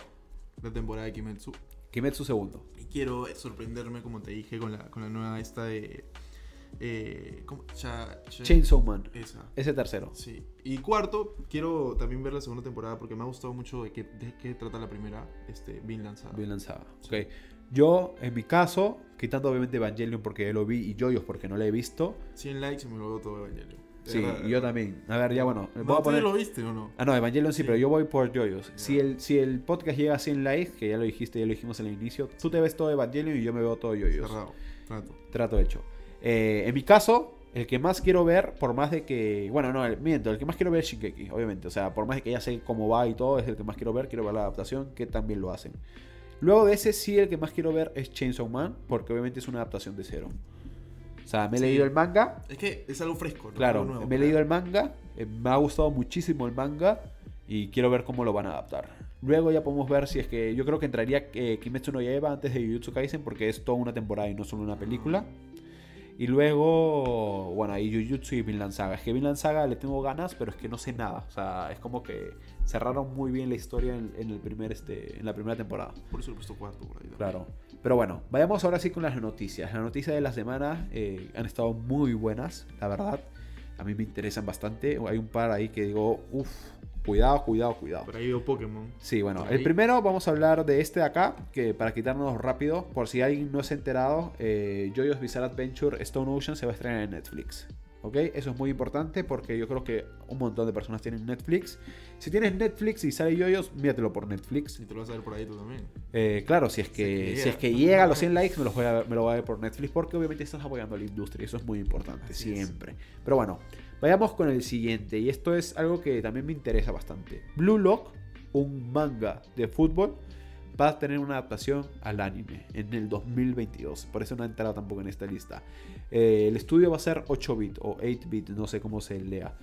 La temporada de Kimetsu. Kimetsu segundo. Y quiero sorprenderme, como te dije, con la, con la nueva esta de... Eh, ¿cómo? Cha- cha- Chainsaw Man, Esa. ese tercero. Sí. Y cuarto, quiero también ver la segunda temporada porque me ha gustado mucho de qué, de qué trata la primera, este, Vinland Saga. Bien lanzada. Sí. Ok. Yo, en mi caso, quitando obviamente Evangelion porque ya lo vi y Joyos porque no lo he visto. 100 likes y me lo veo todo Evangelion. Sí, verdad, yo también. A ver, ya bueno. verdad. voy a ¿No, ¿Tú ya poner... lo viste o no? Ah, no, Evangelion sí, Sí. pero yo voy por Joyos. Si el, si el podcast llega a 100 likes, que ya lo dijiste, ya lo dijimos en el inicio, tú te ves todo Evangelion y yo me veo todo Joyos. Cerrado. Trato. Trato hecho. Eh, en mi caso, el que más quiero ver, por más de que. Bueno, no, el, miento, el que más quiero ver es Shingeki, obviamente. O sea, por más de que ya sé cómo va y todo, es el que más quiero ver. Quiero ver la adaptación, que también lo hacen. Luego de ese, sí, el que más quiero ver es Chainsaw Man, porque obviamente es una adaptación de cero. O sea, me he Sí. leído el manga, Es que es algo fresco, ¿no? Claro, Algo nuevo. me he leído el manga, eh, me ha gustado muchísimo el manga y quiero ver cómo lo van a adaptar. Luego ya podemos ver si es que yo creo que entraría eh, Kimetsu no Yaiba antes de Jujutsu Kaisen porque es toda una temporada y no solo una película. Y luego, bueno, ahí Jujutsu y Vinland Saga. Es que Vinland Saga le tengo ganas, pero es que no sé nada. O sea, es como que cerraron muy bien la historia en, en el primer, este, en la primera temporada. Por eso he puesto cuarto por ahí. Claro. Pero bueno, vayamos ahora sí con las noticias. Las noticias de la semana eh, han estado muy buenas, la verdad. A mí me interesan bastante. Hay un par ahí que digo, uff, cuidado, cuidado, cuidado. Por ahí veo Pokémon. Sí, bueno, el primero vamos a hablar de este de acá, que para quitarnos rápido, por si alguien no se ha enterado, eh, JoJo's Bizarre Adventure Stone Ocean se va a estrenar en Netflix. ¿Ok? Eso es muy importante porque yo creo que un montón de personas tienen Netflix. Si tienes Netflix y sale yoyos, míratelo por Netflix. Y te lo vas a ver por ahí tú también. Eh, claro, si es que, Si es que si es que llega. a los 100 *laughs* likes, me, los voy a, me lo voy a ver por Netflix porque obviamente estás apoyando a la industria. Eso es muy importante, Así es. siempre. Pero bueno, vayamos con el siguiente. Y esto es algo que también me interesa bastante. Blue Lock, un manga de fútbol, va a tener una adaptación al anime en el 2022. Por eso no ha entrado tampoco en esta lista. Eh, el estudio va a ser 8-bit o 8-bit, no sé cómo se lea.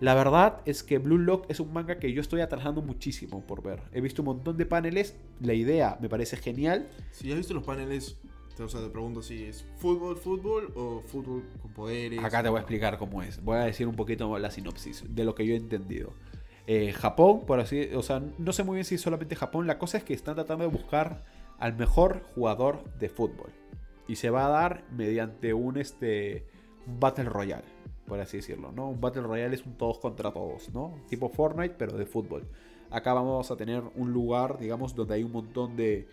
La verdad es que Blue Lock es un manga que yo estoy atrasando muchísimo por ver. He visto un montón de paneles, la idea me parece genial. Si has visto los paneles, te, o sea, te pregunto si es fútbol, fútbol o fútbol con poderes. Acá te voy a explicar cómo es. Voy a decir un poquito la sinopsis de lo que yo he entendido. Eh, Japón, por así, o sea, no sé muy bien si es solamente Japón. La cosa es que están tratando de buscar al mejor jugador de fútbol y se va a dar mediante un este battle royale, por así decirlo, ¿no? Un battle royale es un todos contra todos, ¿no? Tipo Fortnite pero de fútbol. Acá vamos a tener un lugar, digamos, donde hay un montón de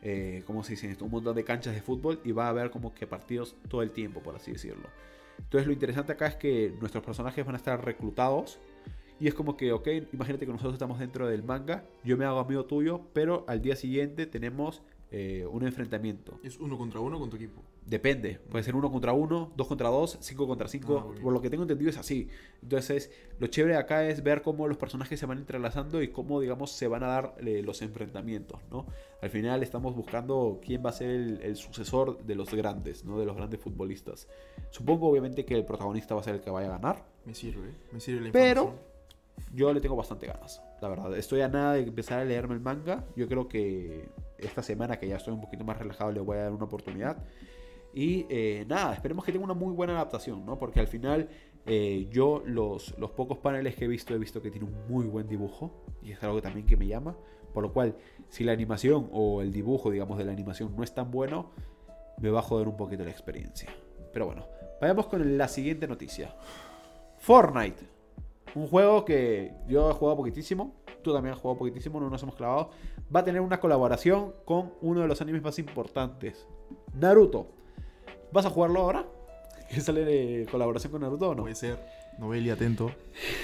eh, ¿cómo se dice esto? Un montón de canchas de fútbol y va a haber como que partidos todo el tiempo, por así decirlo. Entonces lo interesante acá es que nuestros personajes van a estar reclutados y es como que, ok, imagínate que nosotros estamos dentro del manga, yo me hago amigo tuyo, pero al día siguiente tenemos eh, un enfrentamiento. Es uno contra uno con tu equipo. Depende, puede ser uno contra uno, dos contra dos, cinco contra cinco. Ah. Por lo que tengo entendido es así. Entonces, lo chévere acá es ver cómo los personajes se van entrelazando y cómo, digamos, se van a dar eh, los enfrentamientos, ¿no? Al final estamos buscando quién va a ser el, el sucesor de los grandes, ¿no? De los grandes futbolistas. Supongo, obviamente, que el protagonista va a ser el que vaya a ganar. Me sirve, me sirve la Pero- información. Yo le tengo bastante ganas, la verdad. Estoy a nada de empezar a leerme el manga. Yo creo que esta semana que ya estoy un poquito más relajado le voy a dar una oportunidad. Y eh, nada, esperemos que tenga una muy buena adaptación, ¿no? Porque al final eh, yo los, los pocos paneles que he visto he visto que tiene un muy buen dibujo. Y es algo también que me llama. Por lo cual, si la animación o el dibujo, digamos, de la animación no es tan bueno, me va a joder un poquito la experiencia. Pero bueno, vayamos con la siguiente noticia. Fortnite. Un juego que yo he jugado poquitísimo. Tú también has jugado poquitísimo, no nos hemos clavado. Va a tener una colaboración con uno de los animes más importantes. Naruto. ¿Vas a jugarlo ahora? *laughs* ¿Quieres salir de colaboración con Naruto o no? Puede ser. Novelli atento.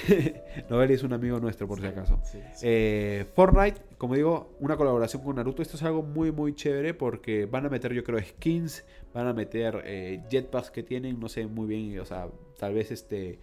*laughs* Novelli es un amigo nuestro, por si acaso. Sí, sí. Eh, Fortnite, como digo, una colaboración con Naruto. Esto es algo muy, muy chévere porque van a meter, yo creo, skins, van a meter eh, jetpacks que tienen, no sé muy bien, o sea, tal vez este.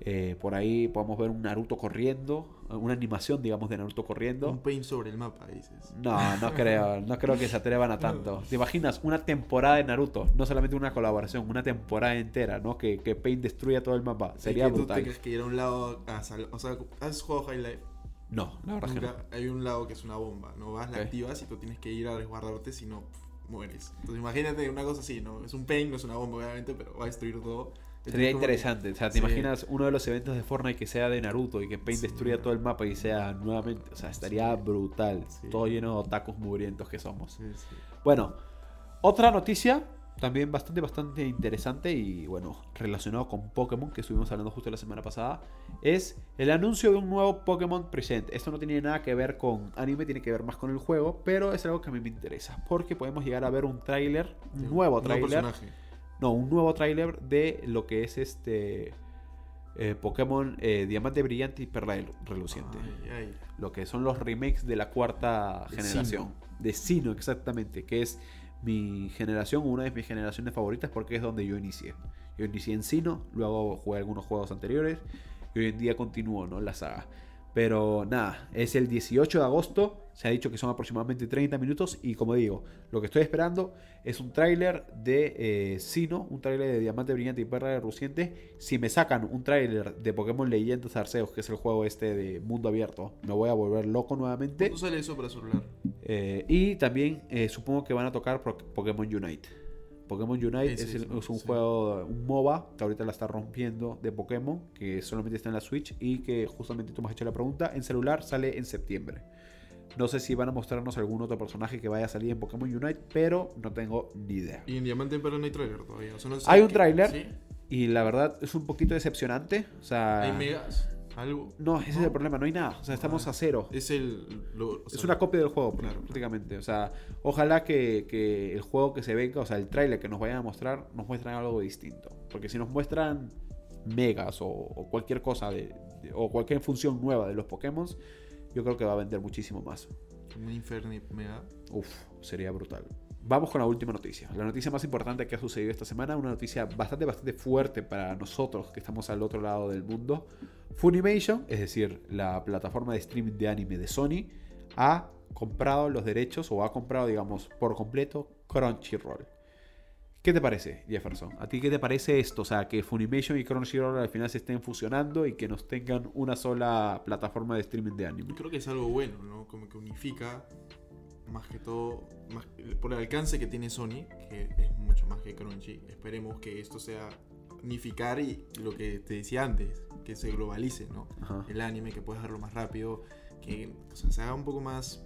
Eh, por ahí podamos ver un Naruto corriendo, una animación, digamos, de Naruto corriendo. Un paint sobre el mapa, dices. No, no *laughs* creo, no creo que se atrevan a tanto. ¿Te imaginas una temporada de Naruto? No solamente una colaboración, una temporada entera, ¿no? Que, que Paint destruya todo el mapa. Sería Y que tú brutal. tengas que ir a un lado a sal- O sea, ¿has jugado High Life? No, la verdad es que no. Nunca. Hay un lado que es una bomba, ¿no? Vas, la Ok. activas y tú tienes que ir a resguardarte, si no, mueres. Entonces imagínate una cosa así, ¿no? Es un paint, no es una bomba, obviamente, pero va a destruir todo. Sería interesante. O sea, ¿te Sí. imaginas uno de los eventos de Fortnite que sea de Naruto y que Paint Sí. destruya todo el mapa y sea nuevamente. O sea, estaría Sí. brutal. Todo lleno de otakus mugrientos que somos. Bueno, otra noticia también bastante, bastante interesante y bueno, relacionado con Pokémon, que estuvimos hablando justo la semana pasada, es el anuncio de un nuevo Pokémon Present. Esto no tiene nada que ver con anime, tiene que ver más con el juego, pero es algo que a mí me interesa, porque podemos llegar a ver un tráiler, un nuevo tráiler. No, un nuevo tráiler de lo que es este eh, Pokémon eh, Diamante Brillante y Perla Rel- Reluciente. Ay, ay. Lo que son los remakes de la cuarta De generación. De Sino, exactamente. Que es mi generación, una de mis generaciones favoritas porque es donde yo inicié. Yo inicié en Sino, luego jugué algunos juegos anteriores y hoy en día continúo ¿no? la saga. Pero nada, es el 18 de agosto. Se ha dicho que son aproximadamente 30 minutos. Y como digo, lo que estoy esperando es un tráiler de eh, Sino, un tráiler de Diamante Brillante y Perla Reluciente. Si me sacan un tráiler de Pokémon Leyendas Arceus, que es el juego este de mundo abierto, me voy a volver loco nuevamente. ¿Cuándo sale eso para celular? Eh, y también eh, supongo que van a tocar Pokémon Unite. Pokémon Unite es, el- sí, es un sí. juego, un MOBA que ahorita la está rompiendo de Pokémon, que solamente está en la Switch y que justamente tú me has hecho la pregunta, en celular sale en septiembre. No sé si van a mostrarnos algún otro personaje que vaya a salir en Pokémon Unite, pero no tengo ni idea. Y en Diamante pero no hay trailer todavía. o sea, no sé Hay un tráiler. ¿Sí? Y la verdad es un poquito decepcionante. O sea, ¿Hay megas? ¿Algo? no, ese es el problema, no hay nada. O sea, estamos Ah. a cero. Es el. lo- o Es una copia del juego, Claro. prácticamente. O sea, ojalá que, que el juego que se venga, o sea, el tráiler que nos vayan a mostrar, nos muestren algo distinto. Porque si nos muestran megas o, o cualquier cosa de, de- o cualquier función nueva de los Pokémon, yo creo que va a vender muchísimo más. Un Inferni Mega. Uf, sería brutal. Vamos con la última noticia. La noticia más importante que ha sucedido esta semana, una noticia bastante, bastante fuerte para nosotros que estamos al otro lado del mundo. Funimation, es decir, la plataforma de streaming de anime de Sony, ha comprado los derechos o ha comprado, digamos, por completo Crunchyroll. ¿Qué te parece, Jefferson? ¿A ti qué te parece esto? O sea, que Funimation y Crunchyroll al final se estén fusionando y que nos tengan una sola plataforma de streaming de anime. Creo que es algo bueno, ¿no? Como que unifica más que todo, más- por el alcance que tiene Sony, que es mucho más que Crunchy. Esperemos que esto sea unificar y lo que te decía antes, que se globalice, ¿no? Ajá. El anime, que puedas verlo más rápido, que o sea, se haga un poco más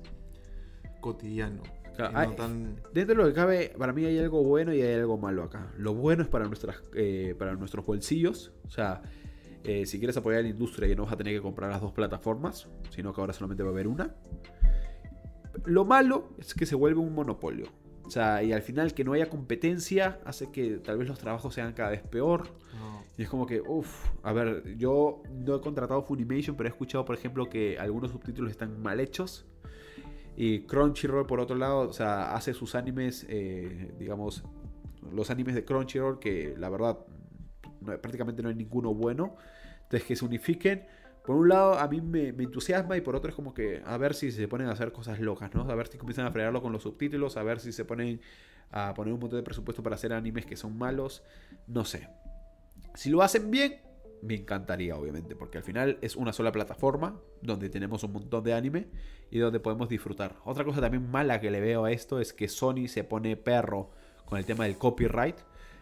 cotidiano. Claro, y no hay- tan... Dentro de lo que cabe, para mí hay algo bueno y hay algo malo acá. Lo bueno es para, nuestras, eh, para nuestros bolsillos. O sea, eh, si quieres apoyar a la industria ya no vas a tener que comprar las dos plataformas, sino que ahora solamente va a haber una. Lo malo es que se vuelve un monopolio. O sea, y al final que no haya competencia hace que tal vez los trabajos sean cada vez peor. no. Y es como que, uff, a ver, yo no he contratado Funimation, pero he escuchado, por ejemplo, que algunos subtítulos están mal hechos. Y Crunchyroll, por otro lado, o sea, hace sus animes, eh, digamos, los animes de Crunchyroll, que la verdad no- prácticamente no hay ninguno bueno. Entonces, que se unifiquen. Por un lado, a mí me, entusiasma y por otro es como que a ver si se ponen a hacer cosas locas, ¿no? A ver si comienzan a fregarlo con los subtítulos, a ver si se ponen a poner un montón de presupuesto para hacer animes que son malos. No sé. Si lo hacen bien, me encantaría, obviamente, porque al final es una sola plataforma donde tenemos un montón de anime y donde podemos disfrutar. Otra cosa también mala que le veo a esto es que Sony se pone perro con el tema del copyright.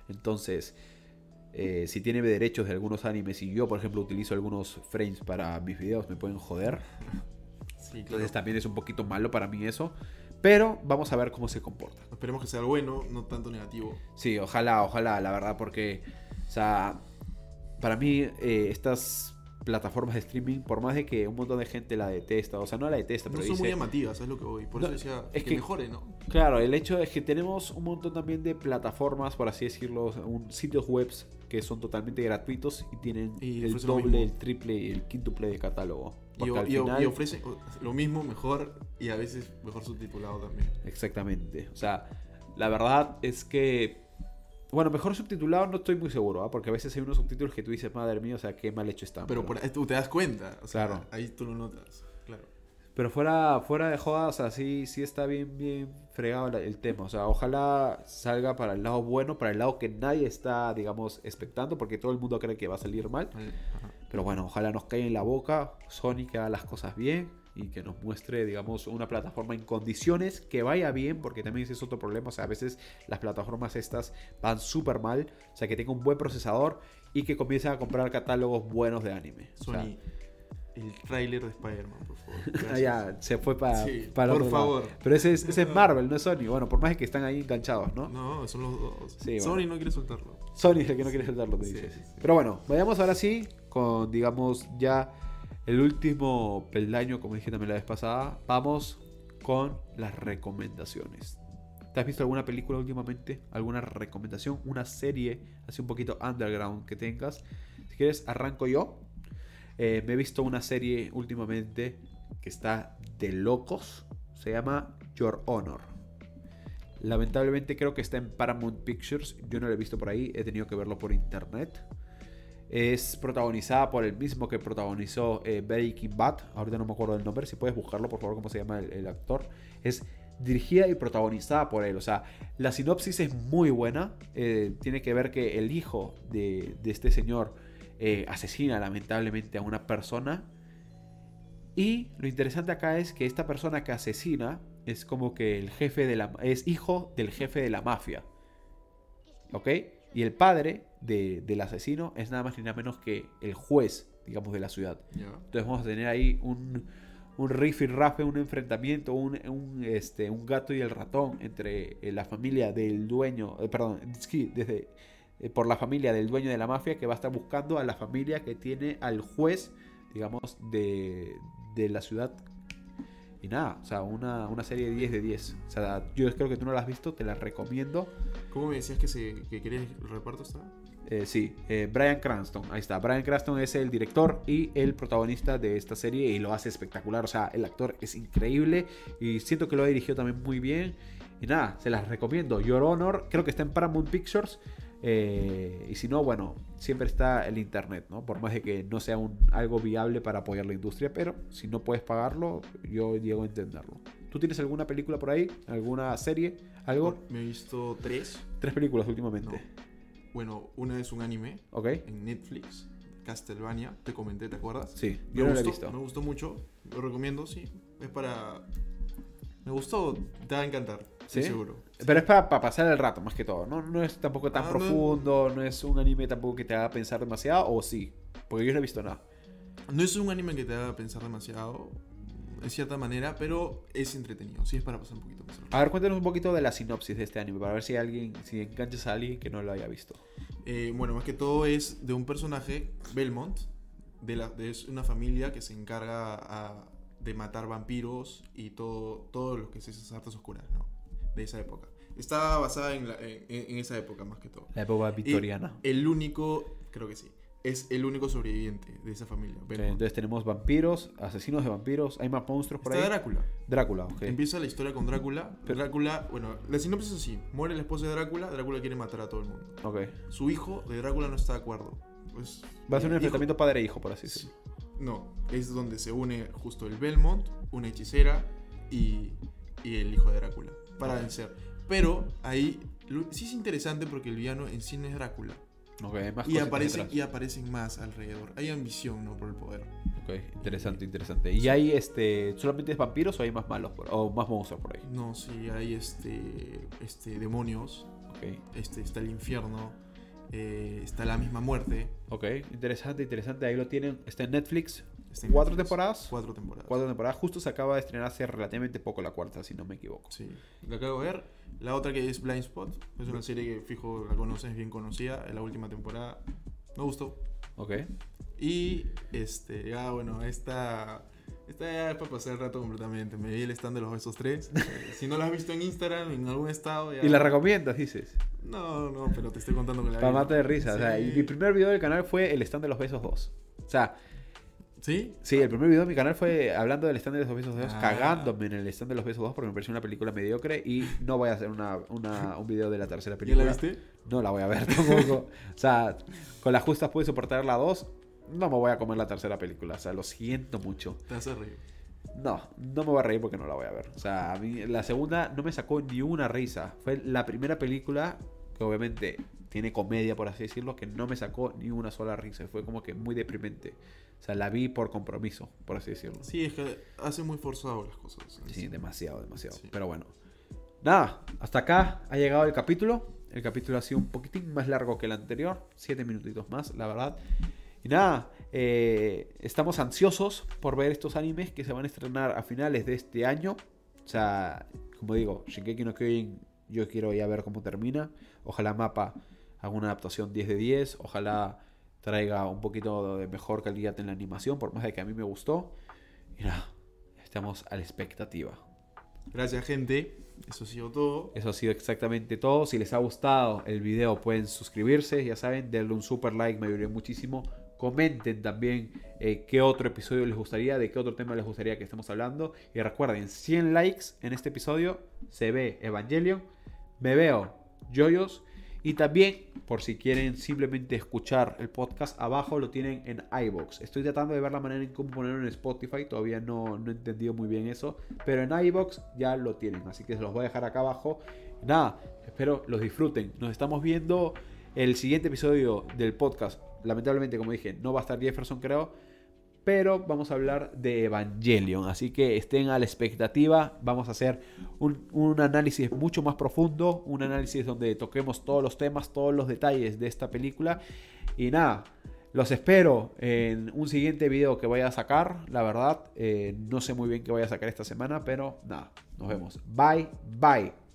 Entonces, eh, si tiene derechos de algunos animes y yo, por ejemplo, utilizo algunos frames para mis videos, me pueden joder. Sí, claro. Entonces también es un poquito malo para mí eso. Pero vamos a ver cómo se comporta. Esperemos que sea algo bueno, no tanto negativo. Sí, ojalá, ojalá, la verdad, porque, o sea, para mí eh, estas plataformas de streaming, por más de que un montón de gente la detesta, o sea, no la detesta, No pero son muy dice, llamativas, es lo que voy. Por No, eso decía es que, que- mejore, ¿no? claro, el hecho es que tenemos un montón también de plataformas, por así decirlo, un, sitios webs que son totalmente gratuitos y tienen Y el ofrecen doble, el triple y el quíntuple de catálogo. Y, al y- final- y ofrece lo mismo, mejor y a veces mejor subtitulado también. Exactamente. O sea, la verdad es que. Bueno, mejor subtitulado no estoy muy seguro, ¿ah? porque a veces hay unos subtítulos que tú dices, madre mía, o sea, qué mal hecho está. Pero por ahí tú te das cuenta, o sea, Claro. ahí tú lo notas, claro. Pero fuera, fuera de jodas, o sea, sí, sí está bien, bien fregado el tema. O sea, ojalá salga para el lado bueno, para el lado que nadie está, digamos, expectando, porque todo el mundo cree que va a salir mal. Ajá. Pero bueno, ojalá nos caiga en la boca Sony que haga las cosas bien y que nos muestre, digamos, una plataforma en condiciones que vaya bien, porque también ese es otro problema. O sea, a veces las plataformas estas van súper mal. O sea, que tenga un buen procesador y que comiencen a comprar catálogos buenos de anime. O sea, Sony, el tráiler de Spider-Man, por favor. *laughs* Ah, ya, se fue para, Sí, para por otro lado. favor. Pero ese es, ese es Marvel, no es Sony. Bueno, por más que están ahí enganchados, ¿no? No, son los dos. Sí, Sony bueno. no quiere soltarlo. Sony es el que no quiere soltarlo, te Sí, dices. Pero bueno, vayamos ahora sí con, digamos, ya el último peldaño, como dije también la vez pasada. Vamos con las recomendaciones. ¿Te has visto alguna película últimamente? ¿Alguna recomendación? ¿Una serie así un poquito underground que tengas? Si quieres, arranco yo. Eh, me he visto una serie últimamente que está de locos. Se llama Your Honor. Lamentablemente creo que está en Paramount Pictures. Yo no lo he visto por ahí. He tenido que verlo por internet. Es protagonizada por el mismo que protagonizó eh, Breaking Bad. Ahorita no me acuerdo del nombre. Si puedes buscarlo, por favor, cómo se llama el, actor. Es dirigida y protagonizada por él. O sea, la sinopsis es muy buena. Eh, tiene que ver que el hijo de, de este señor eh, asesina lamentablemente a una persona. Y lo interesante acá es que esta persona que asesina es como que el jefe de la... es hijo del jefe de la mafia. ¿Ok? Y el padre de- del asesino es nada más ni nada menos que el juez, digamos, de la ciudad. Entonces vamos a tener ahí un, un riff y rafe, un enfrentamiento, un, un, este, un gato y el ratón entre eh, la familia del dueño, eh, perdón, desde, eh, por la familia del dueño de la mafia que va a estar buscando a la familia que tiene al juez, digamos, de, de la ciudad. Y nada, o sea, una, una serie 10 de 10. O sea, yo creo que tú no la has visto, te la recomiendo. ¿Cómo me decías que, se, que querías el reparto? Está? Eh, sí, eh, Brian Cranston, ahí está. Brian Cranston es el director y el protagonista de esta serie y lo hace espectacular. O sea, el actor es increíble y siento que lo ha dirigido también muy bien. Y nada, se las recomiendo. Your Honor, creo que está en Paramount Pictures. Eh, y si no, bueno, siempre está el internet, ¿no? Por más de que no sea un, algo viable para apoyar la industria, pero si no puedes pagarlo, yo llego a entenderlo. ¿Tú tienes alguna película por ahí? ¿Alguna serie? ¿Algo? Me he visto tres. Tres películas últimamente. No. Bueno, una es un anime Ok. en Netflix, Castlevania, te comenté, ¿te acuerdas? Sí, Me yo no la he gustó, visto. Me gustó mucho, lo recomiendo, sí. Es para... Me gustó, te va a encantar, ¿Sí? seguro. Pero es para pasar el rato, más que todo. No, no es tampoco tan Ah, no. profundo, no. es un anime tampoco que te haga pensar demasiado, o sí. Porque yo no he visto nada. No es un anime que te haga pensar demasiado, en cierta manera, pero es entretenido, sí es para pasar un poquito más. A ver, cuéntanos un poquito de la sinopsis de este anime, para ver si alguien, si enganchas a alguien que no lo haya visto. Eh, bueno, más que todo es de un personaje, Belmont, de, la, de es una familia que se encarga a- de matar vampiros y todo, todo lo que es esas artes oscuras, ¿no? De esa época. Está basada en, la- en- en esa época más que todo. La época Y victoriana. el único, creo que sí, es el único sobreviviente de esa familia. Entonces tenemos vampiros, asesinos de vampiros, hay más monstruos por Está ahí. Drácula. Drácula, ok. Empieza la historia con Drácula. Pero- Drácula, bueno, la sinopsis es así. Muere la esposa de Drácula, Drácula quiere matar a todo el mundo. Ok. Su hijo de Drácula no está de acuerdo. Pues, Va a ser un hijo- enfrentamiento padre e hijo, por así decirlo. No, es donde se une justo el Belmont, una hechicera y, y el hijo de Drácula para vencer. Pero ahí lo- sí es interesante porque el villano en sí no es Drácula. Más Y aparecen, y aparecen más alrededor. Hay ambición, ¿no? Por el poder. Ok, interesante, interesante. ¿Y hay este solamente es vampiros o hay más malos por- o más monstruos por ahí? No, sí, hay este, este demonios. Ok. Este, está el infierno. eh, está la misma muerte. Ok, interesante, interesante. Ahí lo tienen. Está en Netflix. ¿Cuatro Netflix. temporadas? Cuatro temporadas. Cuatro temporadas. Justo se acaba de estrenar hace relativamente poco la cuarta, si no me equivoco. Sí, la acabo de ver. La otra que es Blind Spot. Es una serie que fijo la conoces, es bien conocida. En la última temporada. Me gustó. Ok. Y este, ya bueno, esta. Esta ya es para pasar el rato completamente. Me vi el stand de los besos 3. *laughs* si no la has visto en Instagram, en algún estado. Ya... ¿Y la recomiendas, dices? No, no, pero te estoy contando que la Para mate de risa. O sea, Sí. y mi primer video del canal fue el stand de los besos 2. O sea, ¿Sí? sí, el primer video de mi canal fue hablando del stand de los besos 2, Ah. cagándome en el stand de los besos 2 porque me pareció una película mediocre y no voy a hacer una, una- un video de la tercera ¿Ya película. la viste? No la voy a ver tampoco. *laughs* o sea, con las justas pude soportar la 2. No me voy a comer la tercera película. O sea, lo siento mucho. Te hace reír. No, no me voy a reír porque no la voy a ver. O sea, a mí la segunda no me sacó ni una risa. Fue la primera película que obviamente tiene comedia, por así decirlo, que no me sacó ni una sola risa. Fue como que muy deprimente. O sea, la vi por compromiso, por así decirlo. Sí, es que hace muy forzado las cosas. Sí, demasiado, demasiado. Sí. Pero bueno. Nada, hasta acá ha llegado el capítulo. El capítulo ha sido un poquitín más largo que el anterior. Siete minutitos más, la verdad. Y nada, eh, estamos ansiosos por ver estos animes que se van a estrenar a finales de este año. O sea, como digo, Shingeki no Kyojin, yo quiero ya ver cómo termina. Ojalá Mapa haga una adaptación 10 de 10. Ojalá traiga un poquito de mejor calidad en la animación, por más de que a mí me gustó. Y nada, estamos a la expectativa. Gracias, gente. Eso ha sido todo. Eso ha sido exactamente todo. Si les ha gustado el video, pueden suscribirse. Ya saben, denle un super like, me ayudaría muchísimo. Comenten también eh, qué otro episodio les gustaría, de qué otro tema les gustaría que estemos hablando. Y recuerden, 100 likes en este episodio, se ve Evangelion, me veo Joyos. Y también, por si quieren simplemente escuchar el podcast, abajo lo tienen en iBox. Estoy tratando de ver la manera en cómo ponerlo en Spotify, todavía no, no he entendido muy bien eso. Pero en iBox ya lo tienen, así que se los voy a dejar acá abajo. Nada, espero los disfruten. Nos estamos viendo el siguiente episodio del podcast. Lamentablemente, como dije, no va a estar Jefferson, creo. Pero vamos a hablar de Evangelion. Así que estén a la expectativa. Vamos a hacer un, análisis mucho más profundo. Un análisis donde toquemos todos los temas, todos los detalles de esta película. Y nada, los espero en un siguiente video que vaya a sacar. La verdad, eh, no sé muy bien qué voy a sacar esta semana. Pero nada, nos vemos. Bye, bye.